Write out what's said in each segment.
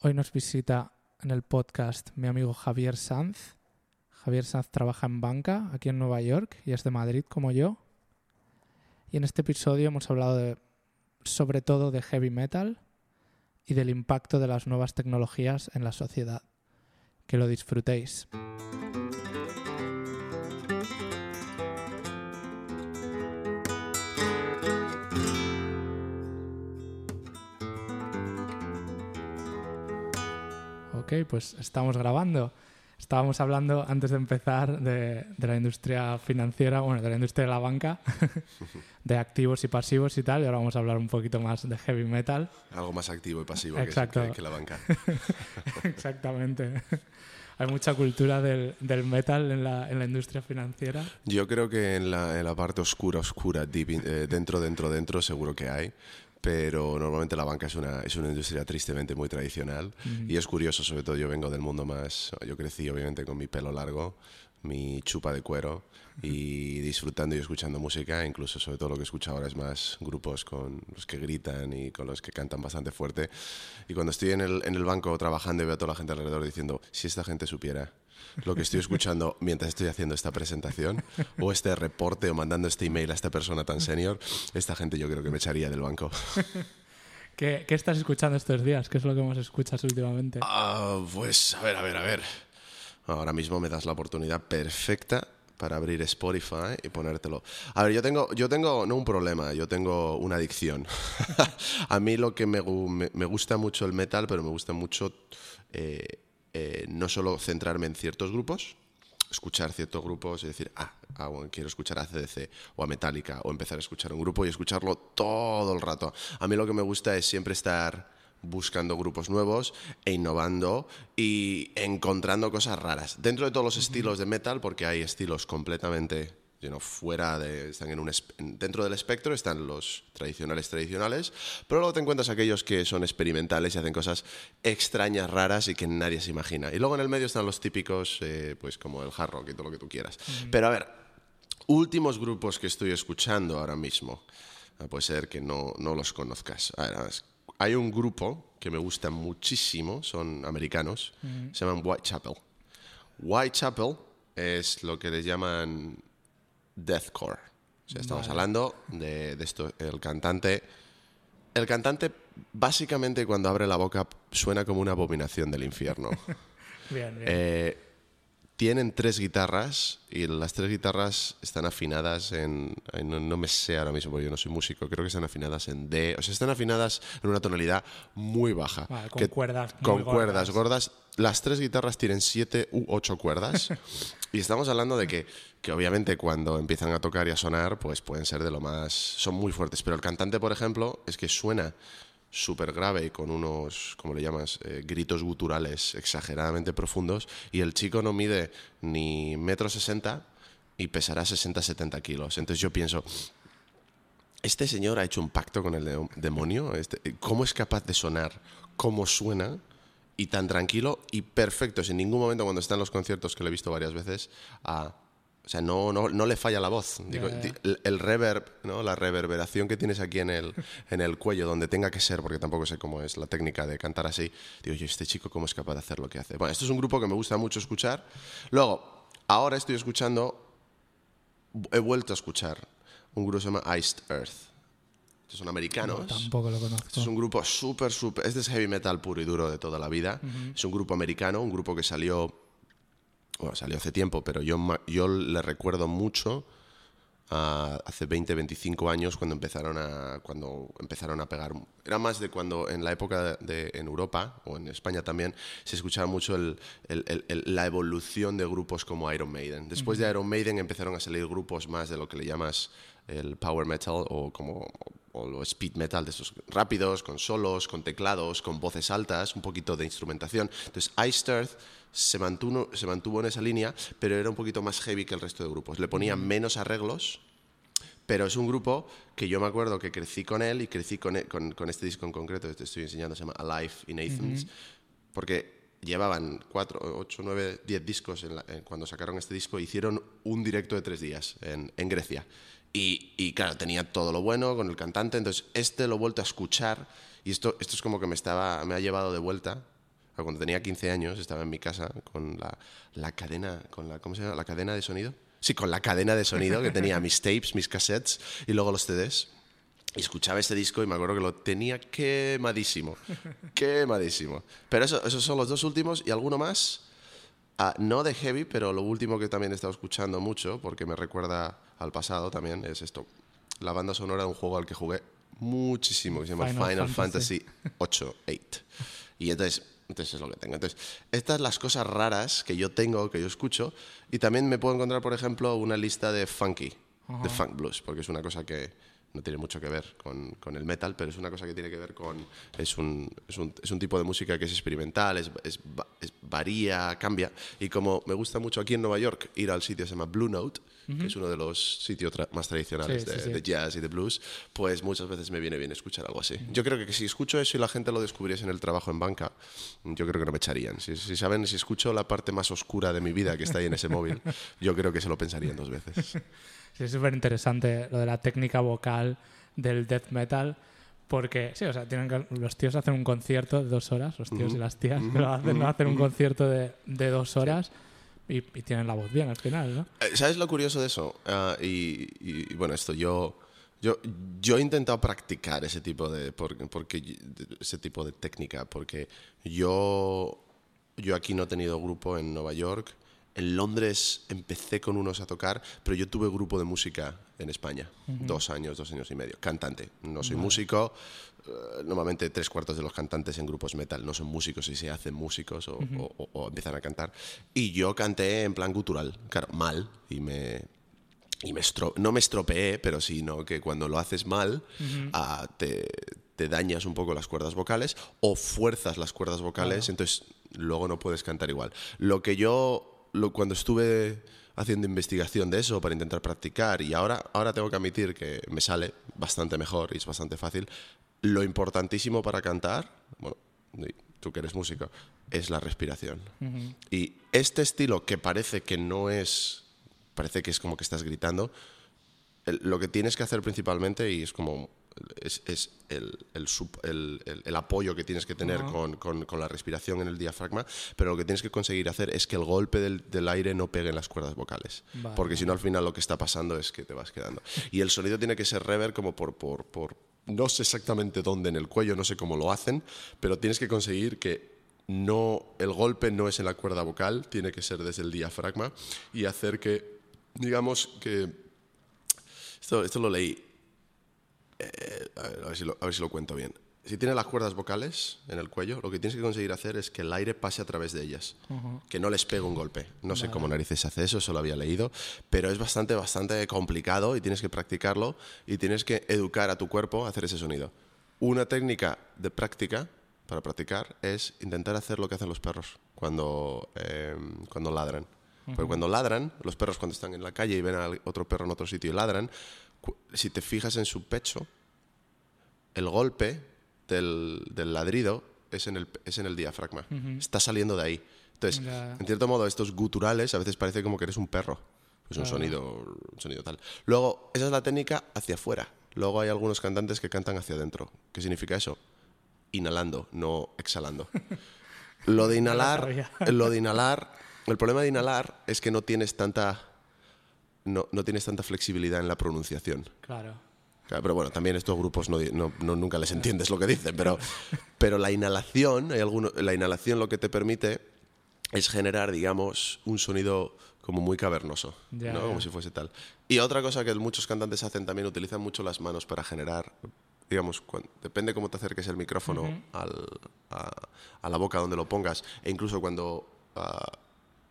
Hoy nos visita en el podcast mi amigo Javier Sanz. Javier Sanz trabaja en banca aquí en Nueva York y es de Madrid como yo. Y en este episodio hemos hablado de, sobre todo de heavy metal y del impacto de las nuevas tecnologías en la sociedad. Que lo disfrutéis. Ok, pues estamos grabando. Estábamos hablando antes de empezar de, de, la industria financiera, bueno, de la industria de la banca, de activos y pasivos y tal, y ahora vamos a hablar un poquito más de heavy metal. Algo más activo y pasivo Exacto. Que, que, la banca. Exactamente. Hay mucha cultura del, del metal en la, en la, industria financiera. Yo creo que en la, en la parte oscura, oscura, deep, eh, dentro, dentro, dentro, seguro que hay pero normalmente la banca es una, es una industria tristemente muy tradicional uh -huh. y es curioso, sobre todo yo vengo del mundo más, yo crecí obviamente con mi pelo largo, mi chupa de cuero y disfrutando y escuchando música, incluso sobre todo lo que escucho ahora es más grupos con los que gritan y con los que cantan bastante fuerte. Y cuando estoy en el, en el banco trabajando y veo a toda la gente alrededor diciendo, si esta gente supiera lo que estoy escuchando mientras estoy haciendo esta presentación o este reporte o mandando este email a esta persona tan senior, esta gente yo creo que me echaría del banco. ¿Qué, ¿Qué, estás escuchando estos días? ¿Qué es lo que más escuchas últimamente? Uh, pues a ver, a ver, a ver. Ahora mismo me das la oportunidad perfecta para abrir Spotify y ponértelo. A ver, yo tengo, yo tengo no un problema, yo tengo una adicción. a mí lo que me, me, me, gusta mucho el metal, pero me gusta mucho eh, eh, no solo centrarme en ciertos grupos, escuchar ciertos grupos y decir, ah, ah bueno, quiero escuchar a CDC o a Metallica o empezar a escuchar un grupo y escucharlo todo el rato. A mí lo que me gusta es siempre estar buscando grupos nuevos e innovando y encontrando cosas raras. Dentro de todos los estilos de metal, porque hay estilos completamente know, fuera de, están en un, dentro del espectro están los tradicionales tradicionales, pero luego te encuentras aquellos que son experimentales y hacen cosas extrañas, raras y que nadie se imagina. Y luego en el medio están los típicos, eh, pues como el hard rock y todo lo que tú quieras. Mm -hmm. Pero a ver, últimos grupos que estoy escuchando ahora mismo, puede ser que no, no los conozcas. A ver, hay un grupo que me gusta muchísimo, son americanos, mm -hmm. se llaman Whitechapel. Whitechapel es lo que les llaman deathcore. O sea, estamos vale. hablando de, de, esto. El cantante. El cantante, básicamente, cuando abre la boca, suena como una abominación del infierno. bien, bien. Eh, tienen tres guitarras y las tres guitarras están afinadas en. No, no, me sé ahora mismo porque yo no soy músico, creo que están afinadas en D. O sea, están afinadas en una tonalidad muy baja. Vale, con que, cuerdas. Con gordas. cuerdas gordas. Las tres guitarras tienen siete u ocho cuerdas. y estamos hablando de que, que, obviamente, cuando empiezan a tocar y a sonar, pues pueden ser de lo más. Son muy fuertes. Pero el cantante, por ejemplo, es que suena súper grave y con unos, ¿cómo le llamas?, eh, gritos guturales exageradamente profundos y el chico no mide ni metro sesenta y pesará 60-70 kilos. Entonces yo pienso, este señor ha hecho un pacto con el de demonio, este, ¿cómo es capaz de sonar? ¿Cómo suena? Y tan tranquilo y perfecto, sin ningún momento cuando está en los conciertos, que lo he visto varias veces, a... O sea, no, no, no le falla la voz. Digo, Yeah, yeah. El, el reverb, ¿no? la reverberación que tienes aquí en el, en el cuello, donde tenga que ser, porque tampoco sé cómo es la técnica de cantar así. Digo, yo, este chico, ¿cómo es capaz de hacer lo que hace? Bueno, esto es un grupo que me gusta mucho escuchar. Luego, ahora estoy escuchando, he vuelto a escuchar un grupo que se llama Iced Earth. Estos son americanos. No, tampoco lo conozco. Este es un grupo súper, súper. Este es heavy metal puro y duro de toda la vida. Uh -huh. Es un grupo americano, un grupo que salió bueno, salió hace tiempo, pero yo, yo le recuerdo mucho a hace 20, 25 años cuando empezaron a cuando empezaron a pegar. Era más de cuando en la época de, en Europa o en España también se escuchaba mucho el, el, el, la evolución de grupos como Iron Maiden. Después uh -huh. de Iron Maiden empezaron a salir grupos más de lo que le llamas el power metal o como o lo speed metal de esos rápidos, con solos, con teclados, con voces altas, un poquito de instrumentación. Entonces, Iced Earth se mantuvo, se mantuvo en esa línea, pero era un poquito más heavy que el resto de grupos. Le ponían menos arreglos, pero es un grupo que yo me acuerdo que crecí con él y crecí con, con, este disco en concreto, que te estoy enseñando, se llama Alive in Athens, uh -huh. porque llevaban 4, 8, 9, 10 discos en la, en, cuando sacaron este disco, hicieron un directo de tres días en, en Grecia. Y, y, claro, tenía todo lo bueno con el cantante, entonces este lo he vuelto a escuchar y esto, esto es como que me, estaba, me ha llevado de vuelta cuando tenía 15 años, estaba en mi casa con la, la cadena, con la, ¿cómo se llama? La cadena de sonido. Sí, con la cadena de sonido que tenía mis tapes, mis cassettes y luego los CDs. Y escuchaba este disco y me acuerdo que lo tenía quemadísimo. Quemadísimo. Pero eso, esos son los dos últimos y alguno más. Ah, no de heavy, pero lo último que también he estado escuchando mucho, porque me recuerda al pasado también, es esto. La banda sonora de un juego al que jugué muchísimo, que se llama Final Final, Fantasy. 8, 8. Y entonces, entonces es lo que tengo. Entonces, estas las cosas raras que yo tengo, que yo escucho, y también me puedo encontrar, por ejemplo, una lista de funky, de funk blues, porque es una cosa que no tiene mucho que ver con, con el metal, pero es una cosa que tiene que ver con... Es un, es un, es un tipo de música que es experimental, es, es, va- es- varía, cambia. Y como me gusta mucho aquí en Nueva York ir al sitio que se llama Blue Note, que es uno de los sitios tra- más tradicionales Sí, sí, de, sí. de jazz y de blues, pues muchas veces me viene bien escuchar algo así. Yo creo que si escucho eso y la gente lo descubriese en el trabajo en banca, yo creo que no me echarían. Si, si saben, si escucho la parte más oscura de mi vida que está ahí en ese móvil, yo creo que se lo pensarían dos veces. Sí, es súper interesante lo de la técnica vocal del death metal. Porque, sí, o sea, tienen que- los tíos hacen un concierto de dos horas, los tíos y las tías que lo hacen, ¿no? hacen un concierto de, de dos horas y, y tienen la voz bien al final, ¿no? Eh, ¿Sabes lo curioso de eso? Ah, y, y, bueno, esto yo, yo, yo he intentado practicar ese tipo de, por- porque, de- ese tipo de técnica, porque yo, yo aquí no he tenido grupo en Nueva York. En Londres empecé con unos a tocar, pero yo tuve grupo de música en España, dos años, dos años y medio. Cantante, no soy músico. eh, normalmente tres cuartos de los cantantes en grupos metal no son músicos y se hacen músicos o, o- o- o empiezan a cantar. Y yo canté en plan gutural, claro, mal, y me, y me no me estropeé, pero sino que cuando lo haces mal, ah, te, te dañas un poco las cuerdas vocales o fuerzas las cuerdas vocales, entonces luego no puedes cantar igual. Lo que yo, lo- cuando estuve haciendo investigación de eso para intentar practicar y ahora, ahora tengo que admitir que me sale bastante mejor y es bastante fácil, lo importantísimo para cantar, bueno, tú que eres músico, es la respiración. Y este estilo que parece que no es parece que es como que estás gritando. Lo que tienes que hacer principalmente, y es como es, es el, el, apoyo que tienes que tener con, con- con la respiración en el diafragma, pero lo que tienes que conseguir hacer es que el golpe del, del aire no pegue en las cuerdas vocales, Vale. porque si no al final lo que está pasando es que te vas quedando. Y el sonido tiene que ser reverb como por, por, por no sé exactamente dónde en el cuello, no sé cómo lo hacen, pero tienes que conseguir que no el golpe no es en la cuerda vocal, tiene que ser desde el diafragma y hacer que digamos que esto, esto lo leí eh, a, ver, a ver si lo, a ver si lo cuento bien. Si tienes las cuerdas vocales en el cuello, lo que tienes que conseguir hacer es que el aire pase a través de ellas, que no les pegue un golpe. No sé cómo narices hace eso, eso lo había leído, pero es bastante, bastante complicado y tienes que practicarlo y tienes que educar a tu cuerpo a hacer ese sonido. Una técnica de práctica para practicar es intentar hacer lo que hacen los perros cuando, eh, cuando ladran. Porque cuando ladran, los perros cuando están en la calle y ven a otro perro en otro sitio y ladran, si te fijas en su pecho, el golpe del, del ladrido es en el, es en el diafragma. Está saliendo de ahí. Entonces, en cierto modo, estos guturales a veces parece como que eres un perro. Es un sonido, un sonido tal. Luego, esa es la técnica hacia afuera. Luego hay algunos cantantes que cantan hacia adentro. ¿Qué significa eso? Inhalando, no exhalando. Lo de inhalar, lo de inhalar, el problema de inhalar es que no tienes tanta, no, no tienes tanta flexibilidad en la pronunciación. Claro. Claro, pero bueno, también estos grupos no, no- nunca les entiendes lo que dicen, pero, pero la inhalación, hay alguno, la inhalación lo que te permite es generar, digamos, un sonido como muy cavernoso, ¿no? como si fuese tal. Y otra cosa que muchos cantantes hacen también, utilizan mucho las manos para generar, digamos, cuan- depende cómo te acerques el micrófono al- a, a la boca donde lo pongas, e incluso cuando... ah,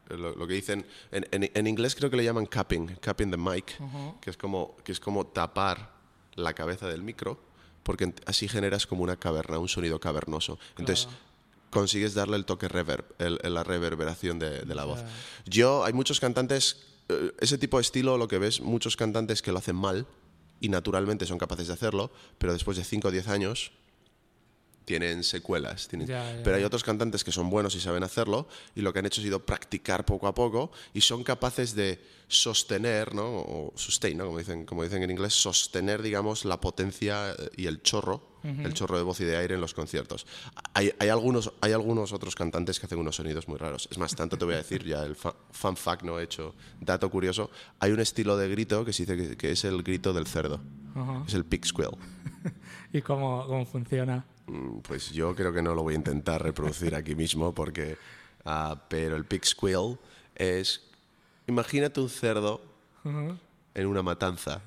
lo, lo que dicen en, en- en inglés creo que le llaman capping, capping the mic, que es como que es como tapar la cabeza del micro, porque así generas como una caverna, un sonido cavernoso. Entonces consigues darle el toque reverb, el- la reverberación de, de la voz. Yo hay muchos cantantes eh, ese tipo de estilo lo que ves muchos cantantes que lo hacen mal y naturalmente son capaces de hacerlo, pero después de 5 o 10 años tienen secuelas. tienen- Ya, ya, Pero hay otros cantantes que son buenos y saben hacerlo y lo que han hecho ha sido practicar poco a poco y son capaces de sostener, ¿no? O sustain, ¿no? Como dicen, como dicen en inglés, sostener, digamos, la potencia eh, y el chorro, el chorro de voz y de aire en los conciertos. Hay, hay algunos, hay algunos otros cantantes que hacen unos sonidos muy raros. Es más, tanto te voy a decir, ya el fa- fun fact no he hecho, dato curioso, hay un estilo de grito que se dice que, que es el grito del cerdo, Ajá. es el pig squeal. ¿Y cómo, cómo funciona? Mm, Pues yo creo que no lo voy a intentar reproducir aquí mismo porque... ah, pero el pig squeal es... Imagínate un cerdo en una matanza.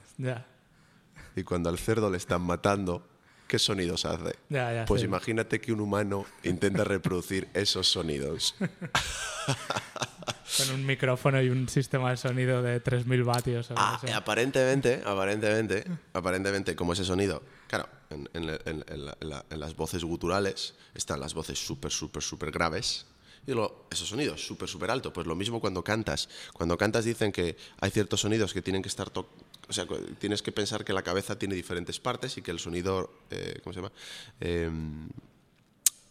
Y cuando al cerdo le están matando, ¿qué sonidos hace? ya, ya. Pues sí. imagínate que un humano intenta reproducir esos sonidos. Con un micrófono y un sistema de sonido de 3.000 vatios. Ah, aparentemente, aparentemente, aparentemente, como ese sonido, claro, en, en- en- la- la- en las voces guturales están las voces súper, súper, súper graves. Y luego, esos sonidos súper, súper altos. Pues lo mismo cuando cantas. Cuando cantas dicen que hay ciertos sonidos que tienen que estar... o sea, tienes que pensar que la cabeza tiene diferentes partes y que el sonido... eh, ¿Cómo se llama? Em,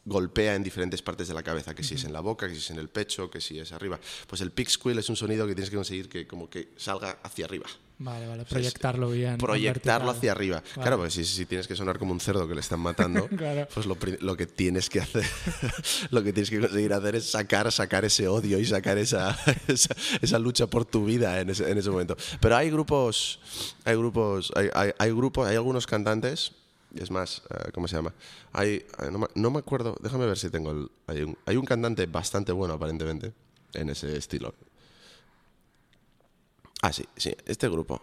golpea en diferentes partes de la cabeza, que si es en la boca, que si es en el pecho, que si es arriba. Pues el pig squeal es un sonido que tienes que conseguir que como que salga hacia arriba. Vale, vale. Proyectarlo bien. en Proyectarlo hacia arriba. Claro, pues si, si tienes que sonar como un cerdo que le están matando, Claro. pues lo, que tienes que hacer, lo que tienes que conseguir hacer es sacar, sacar ese odio y sacar esa, esa, esa lucha por tu vida en ese, en ese momento. Pero hay grupos, hay grupos, hay, hay, hay grupos, hay algunos cantantes. Es más, eh, ¿cómo se llama? Hay, eh, no, me, no me acuerdo, déjame ver si tengo el. Hay un, hay un cantante bastante bueno, aparentemente, en ese estilo. Ah, sí, sí, este grupo.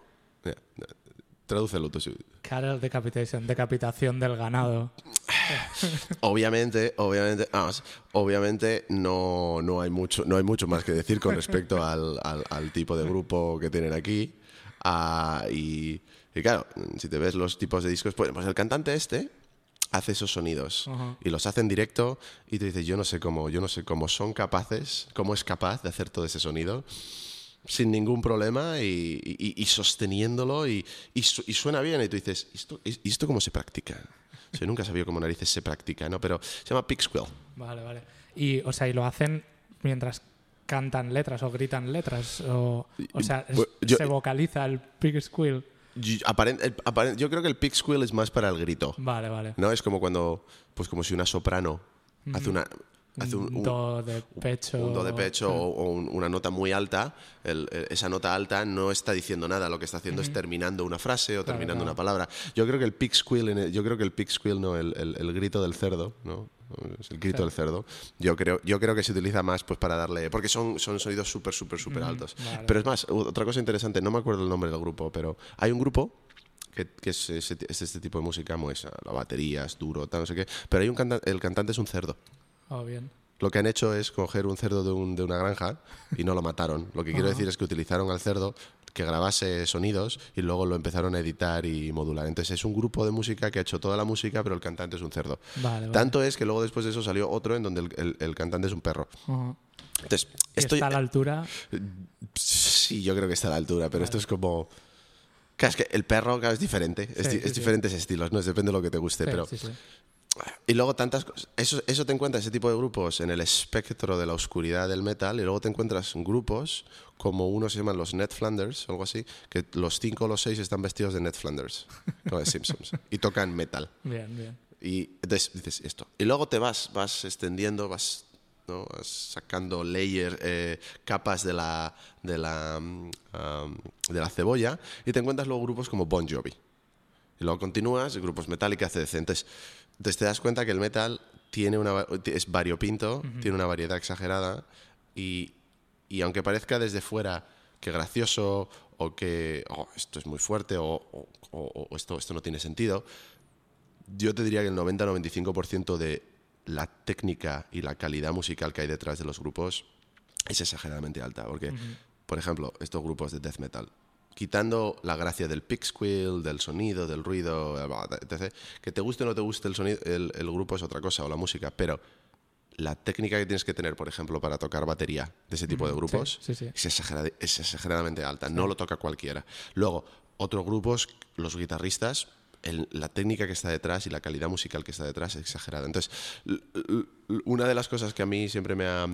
Tradúcelo tú. sí. Cattle decapitation, decapitación del ganado. Obviamente, obviamente, vamos, obviamente no, no, hay mucho, no hay mucho más que decir con respecto al, al- al tipo de grupo que tienen aquí. Ah, y, y claro, si te ves los tipos de discos, pues, pues el cantante este hace esos sonidos y los hace en directo y te dices, yo no sé cómo, yo no sé cómo son capaces, cómo es capaz de hacer todo ese sonido sin ningún problema y, y- y sosteniéndolo y, y su- y suena bien y tú dices, ¿y esto, esto cómo se practica? O sea, yo nunca sabía cómo narices se practica, ¿no? Pero se llama pig squeal. Vale, vale. Y, o sea, y lo hacen mientras cantan letras o gritan letras. O, o sea, es- Bueno, yo- se vocaliza el pig squeal. Y aparen- el- aparen- yo creo que el pig squeal es más para el grito, Vale, vale. ¿no? Es como cuando, pues como si una soprano hace una... Hace un, Un do de pecho. un do de pecho o, o un- una nota muy alta, el- el- esa nota alta no está diciendo nada, lo que está haciendo es terminando una frase o terminando claro. una palabra. Yo creo que el pig squeal, en el- yo creo que el pig squeal, no, el, grito del cerdo, ¿no? Es el grito Claro. del cerdo. Yo creo, yo creo que se utiliza más pues para darle, porque son, son sonidos súper, súper, súper altos. vale. Pero es más, otra cosa interesante, no me acuerdo el nombre del grupo, pero hay un grupo que, que es, ese- es este tipo de música, pues, la batería es duro, tal, no sé qué, pero hay un canta- el cantante es un cerdo. Oh, bien. Lo que han hecho es coger un cerdo de, un- de una granja y no lo mataron. Lo que quiero decir es que utilizaron al cerdo que grabase sonidos y luego lo empezaron a editar y modular. Entonces es un grupo de música que ha hecho toda la música, pero el cantante es un cerdo. Vale, vale. Tanto es que luego después de eso salió otro en donde el, el- el cantante es un perro. Entonces, esto está a la altura. sí, yo creo que está a la altura, pero esto es como... Claro, es que el perro claro, es diferente, es, Sí, di- sí, es sí. diferentes estilos, no depende de lo que te guste, pero sí, sí. Y luego tantas cosas. Eso, eso te encuentras, ese tipo de grupos, en el espectro de la oscuridad del metal. Y luego te encuentras grupos como unos se llaman los Ned Flanders, o algo así, que los cinco o los seis están vestidos de Ned Flanders, como de Simpsons, y tocan metal. Bien, bien. Y entonces dices esto. Y luego te vas, vas extendiendo, vas, ¿no? Vas sacando layers, eh, capas de la, de, la, am, de la cebolla, y te encuentras luego grupos como Bon Jovi. Y luego continúas, grupos Metallica, CDC. Entonces, entonces te das cuenta que el metal tiene una, es variopinto, tiene una variedad exagerada y, y aunque parezca desde fuera que gracioso o que oh, esto es muy fuerte o, o- o- o esto, esto no tiene sentido, yo te diría que el 90-95% de la técnica y la calidad musical que hay detrás de los grupos es exageradamente alta. Porque, por ejemplo, estos grupos de death metal, quitando la gracia del pick squeal, del sonido, del ruido, etc., que te guste o no te guste el, sonido, el, el grupo es otra cosa, o la música, pero la técnica que tienes que tener, por ejemplo, para tocar batería de ese tipo de grupos sí, sí. Es, exagerada- es exageradamente alta, no lo toca cualquiera. Luego, otros grupos, los guitarristas, el- la técnica que está detrás y la calidad musical que está detrás es exagerada. Entonces, una de las cosas que a mí siempre me ha,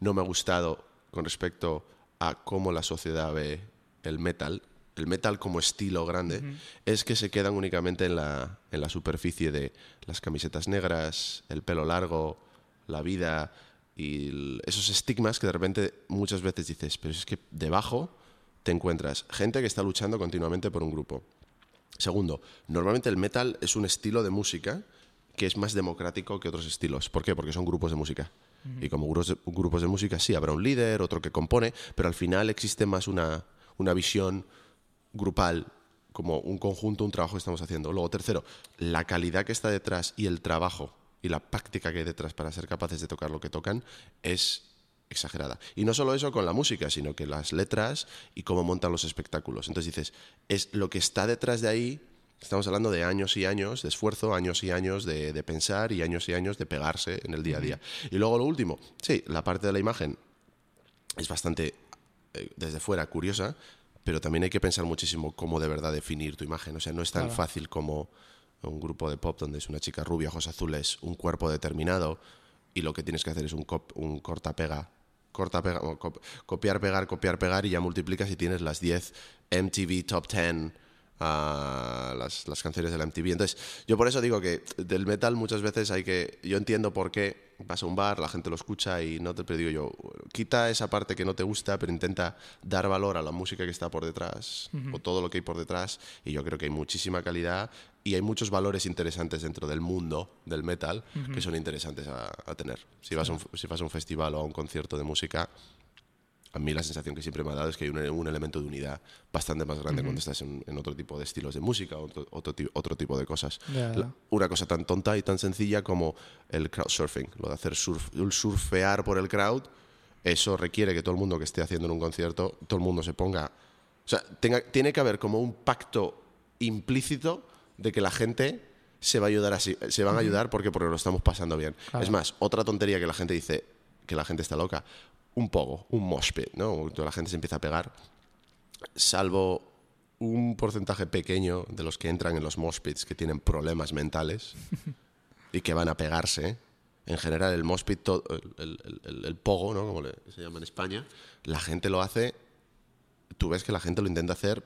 no me ha gustado con respecto a cómo la sociedad ve el metal, el metal como estilo grande, es que se quedan únicamente en la, en la superficie de las camisetas negras, el pelo largo, la vida y el- esos estigmas que de repente muchas veces dices, pero es que debajo te encuentras gente que está luchando continuamente por un grupo. Segundo, normalmente el metal es un estilo de música que es más democrático que otros estilos. ¿Por qué? Porque son grupos de música. Y como grupos de, grupos de música sí, habrá un líder, otro que compone, pero al final existe más una, una visión grupal, como un conjunto, un trabajo que estamos haciendo. Luego, tercero, la calidad que está detrás y el trabajo y la práctica que hay detrás para ser capaces de tocar lo que tocan es exagerada. Y no solo eso con la música, sino que las letras y cómo montan los espectáculos. Entonces dices, es lo que está detrás de ahí, estamos hablando de años y años de esfuerzo, años y años de, de pensar y años y años de pegarse en el día a día. Y luego lo último, sí, la parte de la imagen es bastante, desde fuera, curiosa, pero también hay que pensar muchísimo cómo de verdad definir tu imagen. O sea, no es tan Claro. fácil como un grupo de pop donde es una chica rubia, ojos azules, un cuerpo determinado y lo que tienes que hacer es un, cop- un. Corta, pega, o cop- copiar, pegar, copiar, pegar y ya multiplicas y tienes las 10 MTV Top 10, ah, las, las canciones de la MTV. Entonces, yo por eso digo que del metal muchas veces hay que. Yo entiendo por qué vas a un bar, la gente lo escucha y no te pero digo yo, quita esa parte que no te gusta, pero intenta dar valor a la música que está por detrás o todo lo que hay por detrás. Y yo creo que hay muchísima calidad y hay muchos valores interesantes dentro del mundo del metal que son interesantes a, a tener. Si vas, a un, si vas a un festival o a un concierto de música, a mí la sensación que siempre me ha dado es que hay un, un elemento de unidad bastante más grande cuando estás en, en otro tipo de estilos de música o otro, otro, otro tipo de cosas. La- Una cosa tan tonta y tan sencilla como el crowdsurfing, lo de hacer surf, surfear por el crowd, eso requiere que todo el mundo que esté haciendo en un concierto, todo el mundo se ponga... O sea, tenga- tiene que haber como un pacto implícito de que la gente se va a ayudar así, se van a ayudar porque, porque lo estamos pasando bien. Claro. Es más, otra tontería que la gente dice, que la gente está loca, un poco, un mosh pit, ¿no? Toda la gente se empieza a pegar, salvo un porcentaje pequeño de los que entran en los mosh pits que tienen problemas mentales y que van a pegarse. En general, el mosh pit, to- el, el- pogo, ¿no? Como se llama en España, la gente lo hace, tú ves que la gente lo intenta hacer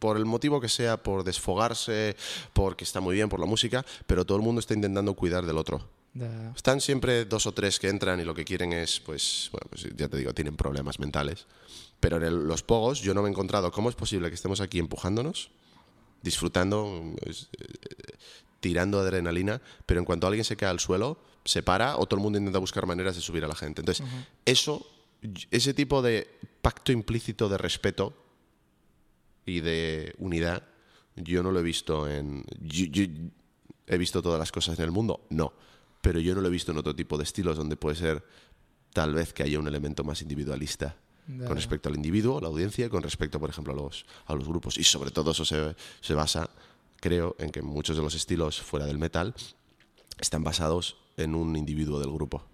por el motivo que sea, por desfogarse, porque está muy bien, por la música, pero todo el mundo está intentando cuidar del otro. Ya. Están siempre dos o tres que entran y lo que quieren es, pues, bueno, pues ya te digo, tienen problemas mentales. Pero en el- los pogos yo no me he encontrado cómo es posible que estemos aquí empujándonos, disfrutando, es, eh, tirando adrenalina, pero en cuanto alguien se cae al suelo, se para o todo el mundo intenta buscar maneras de subir a la gente. Entonces, eso, ese tipo de pacto implícito de respeto y de unidad, yo no lo he visto en... yo- yo- ¿He visto todas las cosas en el mundo? No. Pero yo no lo he visto en otro tipo de estilos donde puede ser tal vez que haya un elemento más individualista con respecto al individuo, la audiencia, con respecto, por ejemplo, a los, a los grupos. Y sobre todo eso se, se basa, creo, en que muchos de los estilos fuera del metal están basados en un individuo del grupo.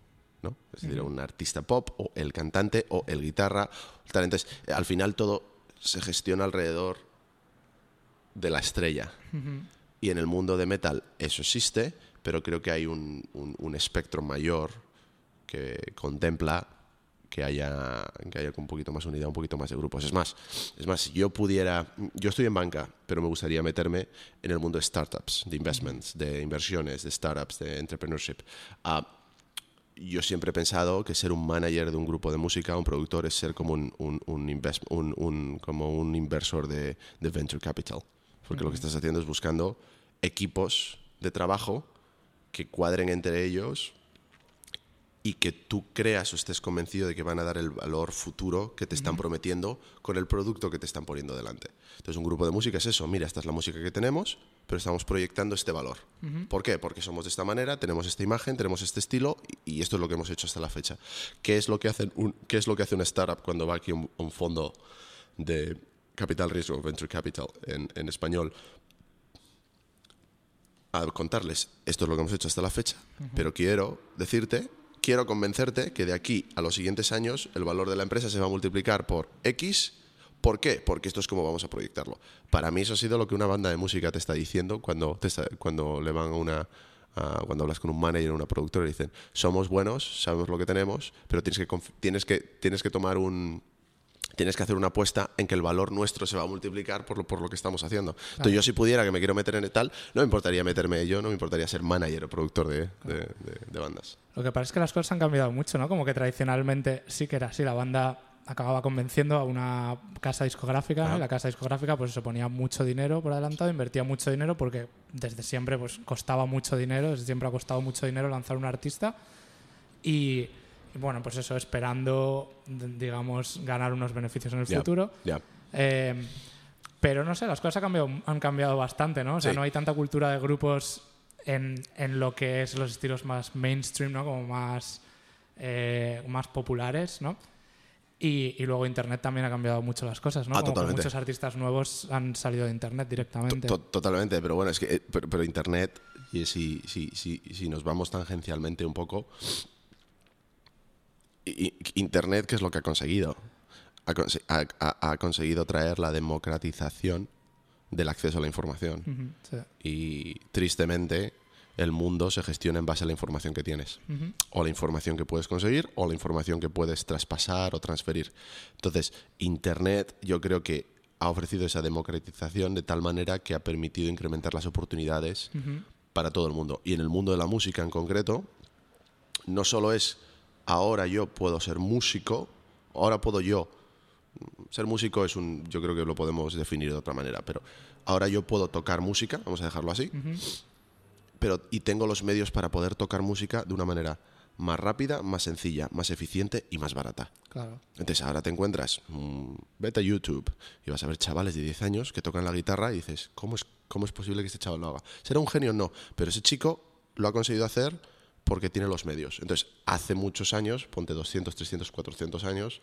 ¿no? Es decir, un artista pop o el cantante o el guitarra. Entonces, eh, al final todo se gestiona alrededor de la estrella. Y en el mundo de metal eso existe, pero creo que hay un, un- un espectro mayor que contempla que haya, que haya un poquito más unidad, un poquito más de grupos. Es más, es más, si yo pudiera, yo estoy en banca, pero me gustaría meterme en el mundo de startups, de investments, de inversiones, de startups, de entrepreneurship. Ah, yo siempre he pensado que ser un manager de un grupo de música, un productor, es ser como un, un, un invest- un- un- como un inversor de, de venture capital. Porque lo que estás haciendo es buscando equipos de trabajo que cuadren entre ellos y que tú creas o estés convencido de que van a dar el valor futuro que te están prometiendo con el producto que te están poniendo delante. Entonces, un grupo de música es eso. Mira, esta es la música que tenemos, pero estamos proyectando este valor. ¿Por qué? Porque somos de esta manera, tenemos esta imagen, tenemos este estilo y esto es lo que hemos hecho hasta la fecha. ¿Qué es lo que, hacen un- qué es lo que hace una startup cuando va aquí a un, un fondo de capital riesgo, venture capital en, en español? A contarles esto es lo que hemos hecho hasta la fecha, pero quiero decirte, quiero convencerte que de aquí a los siguientes años el valor de la empresa se va a multiplicar por X ¿Por qué? Porque esto es como vamos a proyectarlo. Para mí eso ha sido lo que una banda de música te está diciendo cuando, te está- cuando le van a una... a- cuando hablas con un manager o una productora y dicen, somos buenos, sabemos lo que tenemos, pero tienes que, tienes que, tienes que tomar un... Tienes que hacer una apuesta en que el valor nuestro se va a multiplicar por lo, por lo que estamos haciendo. Entonces, yo si pudiera que me quiero meter en tal, no me importaría meterme yo, no me importaría ser manager o productor de, de- de- de bandas. Lo que pasa es que las cosas han cambiado mucho, ¿no? Como que tradicionalmente sí que era así, la banda acababa convenciendo a una casa discográfica, ¿no? Y la casa discográfica pues se ponía mucho dinero por adelantado, invertía mucho dinero porque desde siempre pues costaba mucho dinero, desde siempre ha costado mucho dinero lanzar un artista y, bueno, pues eso, esperando, digamos, ganar unos beneficios en el futuro. Ya. Eh, pero no sé, las cosas han cambiado, han cambiado bastante, ¿no? O sea, Sí. no hay tanta cultura de grupos en, en lo que es los estilos más mainstream, ¿no? Como más, eh, más populares, ¿no? Y, y luego Internet también ha cambiado mucho las cosas, ¿no? Ah, Como totalmente. muchos artistas nuevos han salido de Internet directamente. To- Totalmente, pero bueno, es que eh, pero, pero Internet, y si, si, si, si nos vamos tangencialmente un poco, Internet, ¿qué es lo que ha conseguido? Ha, conse- ha- ha- ha conseguido traer la democratización del acceso a la información. Sí. Y tristemente, el mundo se gestiona en base a la información que tienes. O la información que puedes conseguir o la información que puedes traspasar o transferir. Entonces, Internet yo creo que ha ofrecido esa democratización de tal manera que ha permitido incrementar las oportunidades para todo el mundo. Y en el mundo de la música en concreto, no solo es ahora yo puedo ser músico, ahora puedo yo. Ser músico es un, yo creo que lo podemos definir de otra manera, pero ahora yo puedo tocar música, vamos a dejarlo así, pero y tengo los medios para poder tocar música de una manera más rápida, más sencilla, más eficiente y más barata. Claro. Entonces ahora te encuentras, mm, vete a YouTube y vas a ver chavales de 10 años que tocan la guitarra y dices, ¿cómo es, ¿cómo es posible que este chaval lo haga? ¿Será un genio? No, pero ese chico lo ha conseguido hacer porque tiene los medios. Entonces, hace muchos años, ponte 200, 300, 400 años,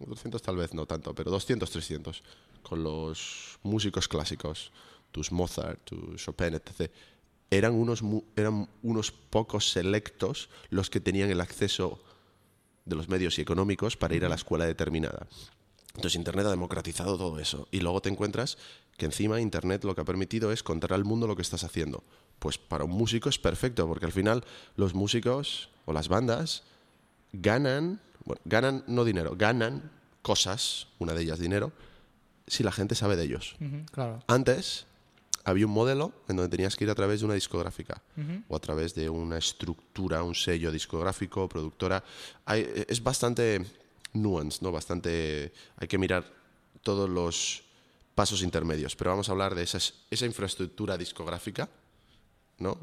200 tal vez no tanto, pero 200, 300, con los músicos clásicos, tus Mozart, tus Chopin, etc., eran unos, eran unos pocos selectos los que tenían el acceso de los medios y económicos para ir a la escuela determinada. Entonces Internet ha democratizado todo eso. Y luego te encuentras que encima Internet lo que ha permitido es contar al mundo lo que estás haciendo. Pues para un músico es perfecto, porque al final los músicos o las bandas ganan, bueno, ganan no dinero, ganan cosas, una de ellas dinero, si la gente sabe de ellos. Claro. Antes había un modelo en donde tenías que ir a través de una discográfica o a través de una estructura, un sello discográfico, productora. Hay- es bastante nuance, ¿no? Bastante. Hay que mirar todos los pasos intermedios. Pero vamos a hablar de esas- esa infraestructura discográfica, ¿no?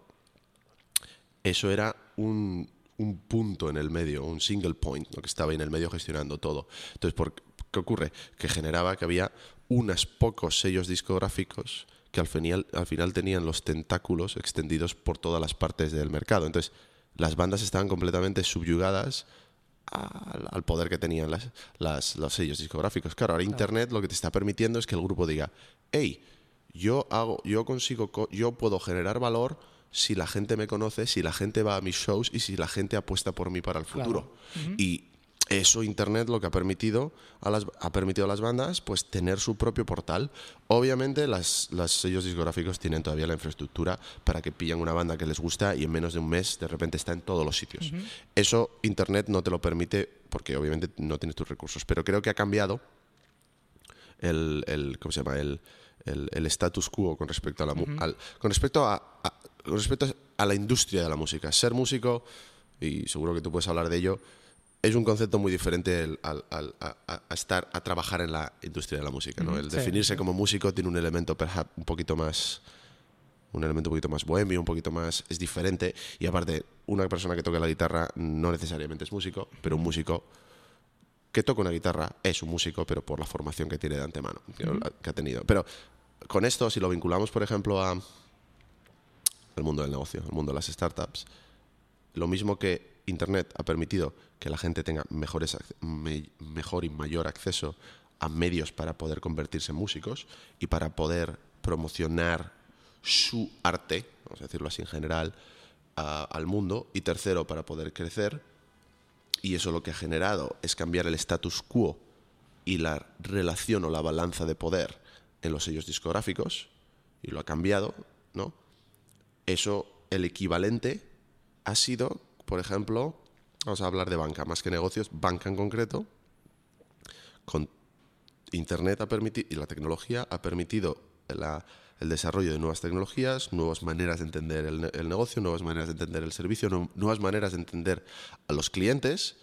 Eso era un, un punto en el medio, un single point, ¿no? que estaba ahí en el medio gestionando todo. Entonces, ¿por ¿qué ocurre? Que generaba que había unos pocos sellos discográficos que al final, al final tenían los tentáculos extendidos por todas las partes del mercado. Entonces, las bandas estaban completamente subyugadas al, al poder que tenían las, las- los sellos discográficos. Claro, ahora Internet lo que te está permitiendo es que el grupo diga, hey, yo hago, yo consigo, co- yo puedo generar valor si la gente me conoce, si la gente va a mis shows y si la gente apuesta por mí para el futuro. Y eso Internet lo que ha permitido a las, ha permitido a las bandas pues tener su propio portal. Obviamente las, los sellos discográficos tienen todavía la infraestructura para que pillan una banda que les gusta y en menos de un mes de repente está en todos los sitios. Eso Internet no te lo permite porque obviamente no tienes tus recursos. Pero creo que ha cambiado el, el ¿cómo se llama? El, el, el status quo con respecto a la al- con respecto a, a- con respecto a la industria de la música. Ser músico y seguro que tú puedes hablar de ello es un concepto muy diferente el- al, al- a, estar a trabajar en la industria de la música. ¿no? El sí, definirse como músico tiene un elemento perhaps un poquito más un elemento un poquito más bohemio, un poquito más es diferente y aparte una persona que toca la guitarra no necesariamente es músico, pero un músico que toca una guitarra es un músico, pero por la formación que tiene de antemano, que, que ha tenido. Pero con esto, si lo vinculamos, por ejemplo, a el mundo del negocio, el mundo de las startups, lo mismo que Internet ha permitido que la gente tenga mejores, me- mejor y mayor acceso a medios para poder convertirse en músicos y para poder promocionar su arte, vamos a decirlo así en general, a- al mundo. Y tercero, para poder crecer, y eso lo que ha generado es cambiar el status quo y la relación o la balanza de poder en los sellos discográficos, y lo ha cambiado, ¿no? Eso, el equivalente ha sido, por ejemplo, vamos a hablar de banca, más que negocios, banca en concreto, con Internet ha permitido, y la tecnología ha permitido el desarrollo de nuevas tecnologías, nuevas maneras de entender el, negocio, nuevas maneras de entender el servicio, nuevas maneras de entender a los clientes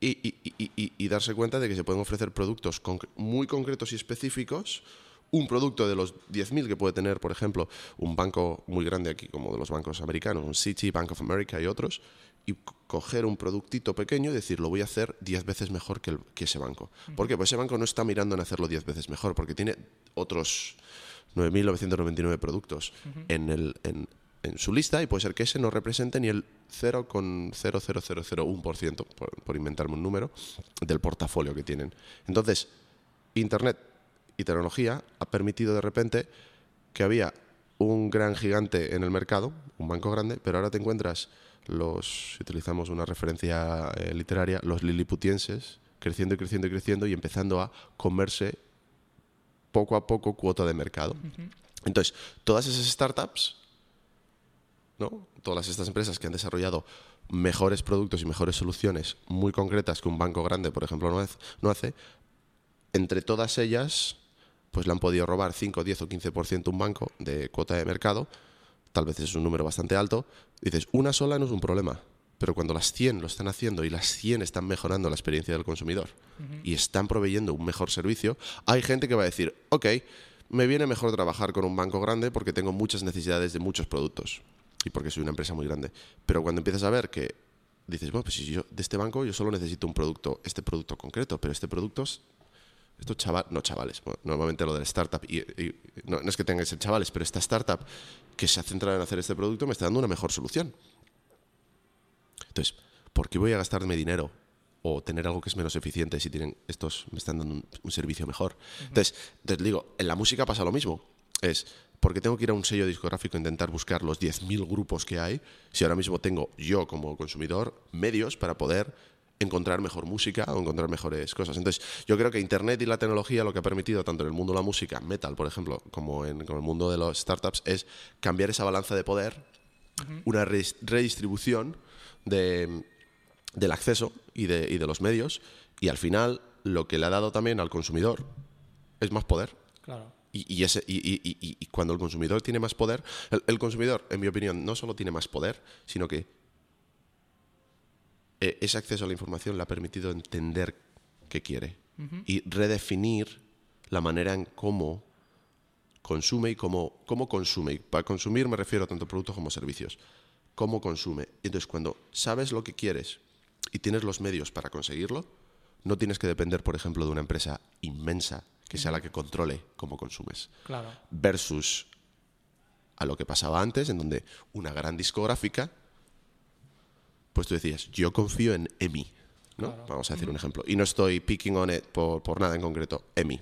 y, darse cuenta de que se pueden ofrecer productos muy concretos y específicos. Un producto de los 10.000 que puede tener, por ejemplo, un banco muy grande aquí, como de los bancos americanos, un Citi, Bank of America y otros, y coger un productito pequeño y decir, lo voy a hacer 10 veces mejor que, ese banco. ¿Por qué? Pues ese banco no está mirando en hacerlo 10 veces mejor, porque tiene otros 9.999 productos en, el, en, su lista y puede ser que ese no represente ni el 0,00001%, por, por inventarme un número, del portafolio que tienen. Entonces, Internet y tecnología ha permitido de repente que había un gran gigante en el mercado, un banco grande, pero ahora te encuentras los, si utilizamos una referencia eh, literaria, los liliputienses, creciendo y creciendo y creciendo y empezando a comerse poco a poco cuota de mercado. Entonces, todas esas startups, ¿no? todas estas empresas que han desarrollado mejores productos y mejores soluciones muy concretas que un banco grande, por ejemplo, no hace, entre todas ellas, pues le han podido robar 5, 10 o 15% un banco de cuota de mercado, tal vez es un número bastante alto, dices, una sola no es un problema, pero cuando las 100 lo están haciendo y las 100 están mejorando la experiencia del consumidor y están proveyendo un mejor servicio, hay gente que va a decir, ok, me viene mejor trabajar con un banco grande porque tengo muchas necesidades de muchos productos y porque soy una empresa muy grande. Pero cuando empiezas a ver que dices, bueno, pues si yo de este banco yo solo necesito un producto, este producto concreto, pero este producto estos chavales, no chavales, normalmente lo del startup, y, no, no, es que tengan que ser chavales, pero esta startup que se ha centrado en hacer este producto me está dando una mejor solución. Entonces, ¿por qué voy a gastarme dinero o tener algo que es menos eficiente si tienen estos me están dando un, servicio mejor? Entonces, te digo, en la música pasa lo mismo. Es, ¿por qué tengo que ir a un sello discográfico e intentar buscar los 10.000 grupos que hay si ahora mismo tengo yo como consumidor medios para poder encontrar mejor música o encontrar mejores cosas. Entonces, yo creo que Internet y la tecnología lo que ha permitido, tanto en el mundo de la música, metal, por ejemplo, como en, el mundo de los startups, es cambiar esa balanza de poder, una redistribución del acceso y de, los medios y al final lo que le ha dado también al consumidor es más poder. Claro. Y, ese, y, cuando el consumidor tiene más poder, el, consumidor, en mi opinión, no solo tiene más poder, sino que eh, ese acceso a la información le ha permitido entender qué quiere y redefinir la manera en cómo consume y cómo, cómo consume. Y para consumir me refiero a tanto productos como servicios cómo consume. Entonces, cuando sabes lo que quieres y tienes los medios para conseguirlo, no tienes que depender, por ejemplo, de una empresa inmensa que sea la que controle cómo consumes. Claro. Versus a lo que pasaba antes, en donde una gran discográfica, pues tú decías, yo confío en EMI, ¿no? Vamos a decir un ejemplo. Y no estoy picking on it por, por nada en concreto, EMI.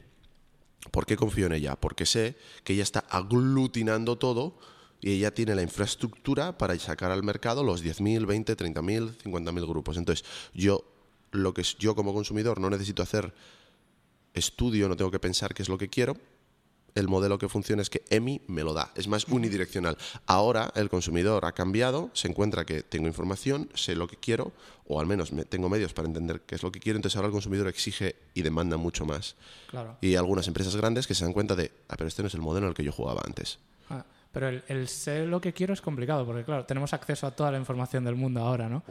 ¿Por qué confío en ella? Porque sé que ella está aglutinando todo y ella tiene la infraestructura para sacar al mercado los 10.000, 20, 30.000, 50.000 grupos. Entonces, yo, lo que yo como consumidor no necesito hacer estudio, no tengo que pensar qué es lo que quiero. El modelo que funciona es que EMI me lo da, es más unidireccional. Ahora el consumidor ha cambiado, se encuentra que tengo información, sé lo que quiero, o al menos me, tengo medios para entender qué es lo que quiero, entonces ahora el consumidor exige y demanda mucho más. Claro. Y algunas empresas grandes que se dan cuenta de, ah, pero este no es el modelo en el que yo jugaba antes. Pero el, el, ser lo que quiero es complicado, porque claro, tenemos acceso a toda la información del mundo ahora, ¿no?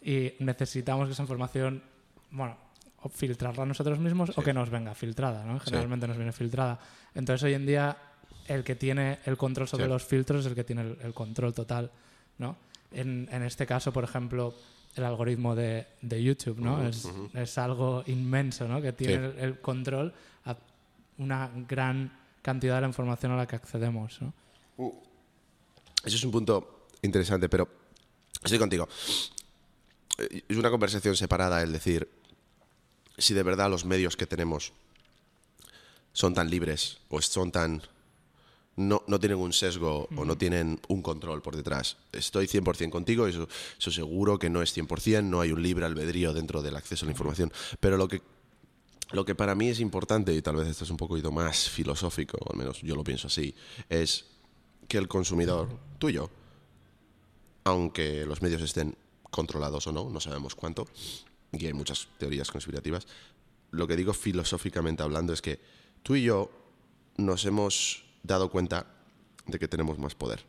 Y necesitamos que esa información, bueno, o filtrarla nosotros mismos o que nos venga filtrada, ¿no? Generalmente nos viene filtrada. Entonces hoy en día el que tiene el control sobre los filtros es el que tiene el, control total, ¿no? En, en, este caso, por ejemplo, el algoritmo de, de YouTube, ¿no? es, es, algo inmenso, ¿no? Que tiene el, el, control a una gran cantidad de la información a la que accedemos, ¿no? Uh. Eso es un punto interesante, pero estoy contigo. Es una conversación separada el decir si de verdad los medios que tenemos son tan libres o son tan... No, no tienen un sesgo o no tienen un control por detrás. Estoy 100% contigo, eso, eso seguro que no es 100%, no hay un libre albedrío dentro del acceso a la información. Pero lo que lo que para mí es importante, y tal vez esto es un poquito más filosófico, al menos yo lo pienso así, es que el consumidor, tú y yo, aunque los medios estén controlados o no, no sabemos cuánto, y hay muchas teorías conspirativas, lo que digo filosóficamente hablando es que tú y yo nos hemos dado cuenta de que tenemos más poder.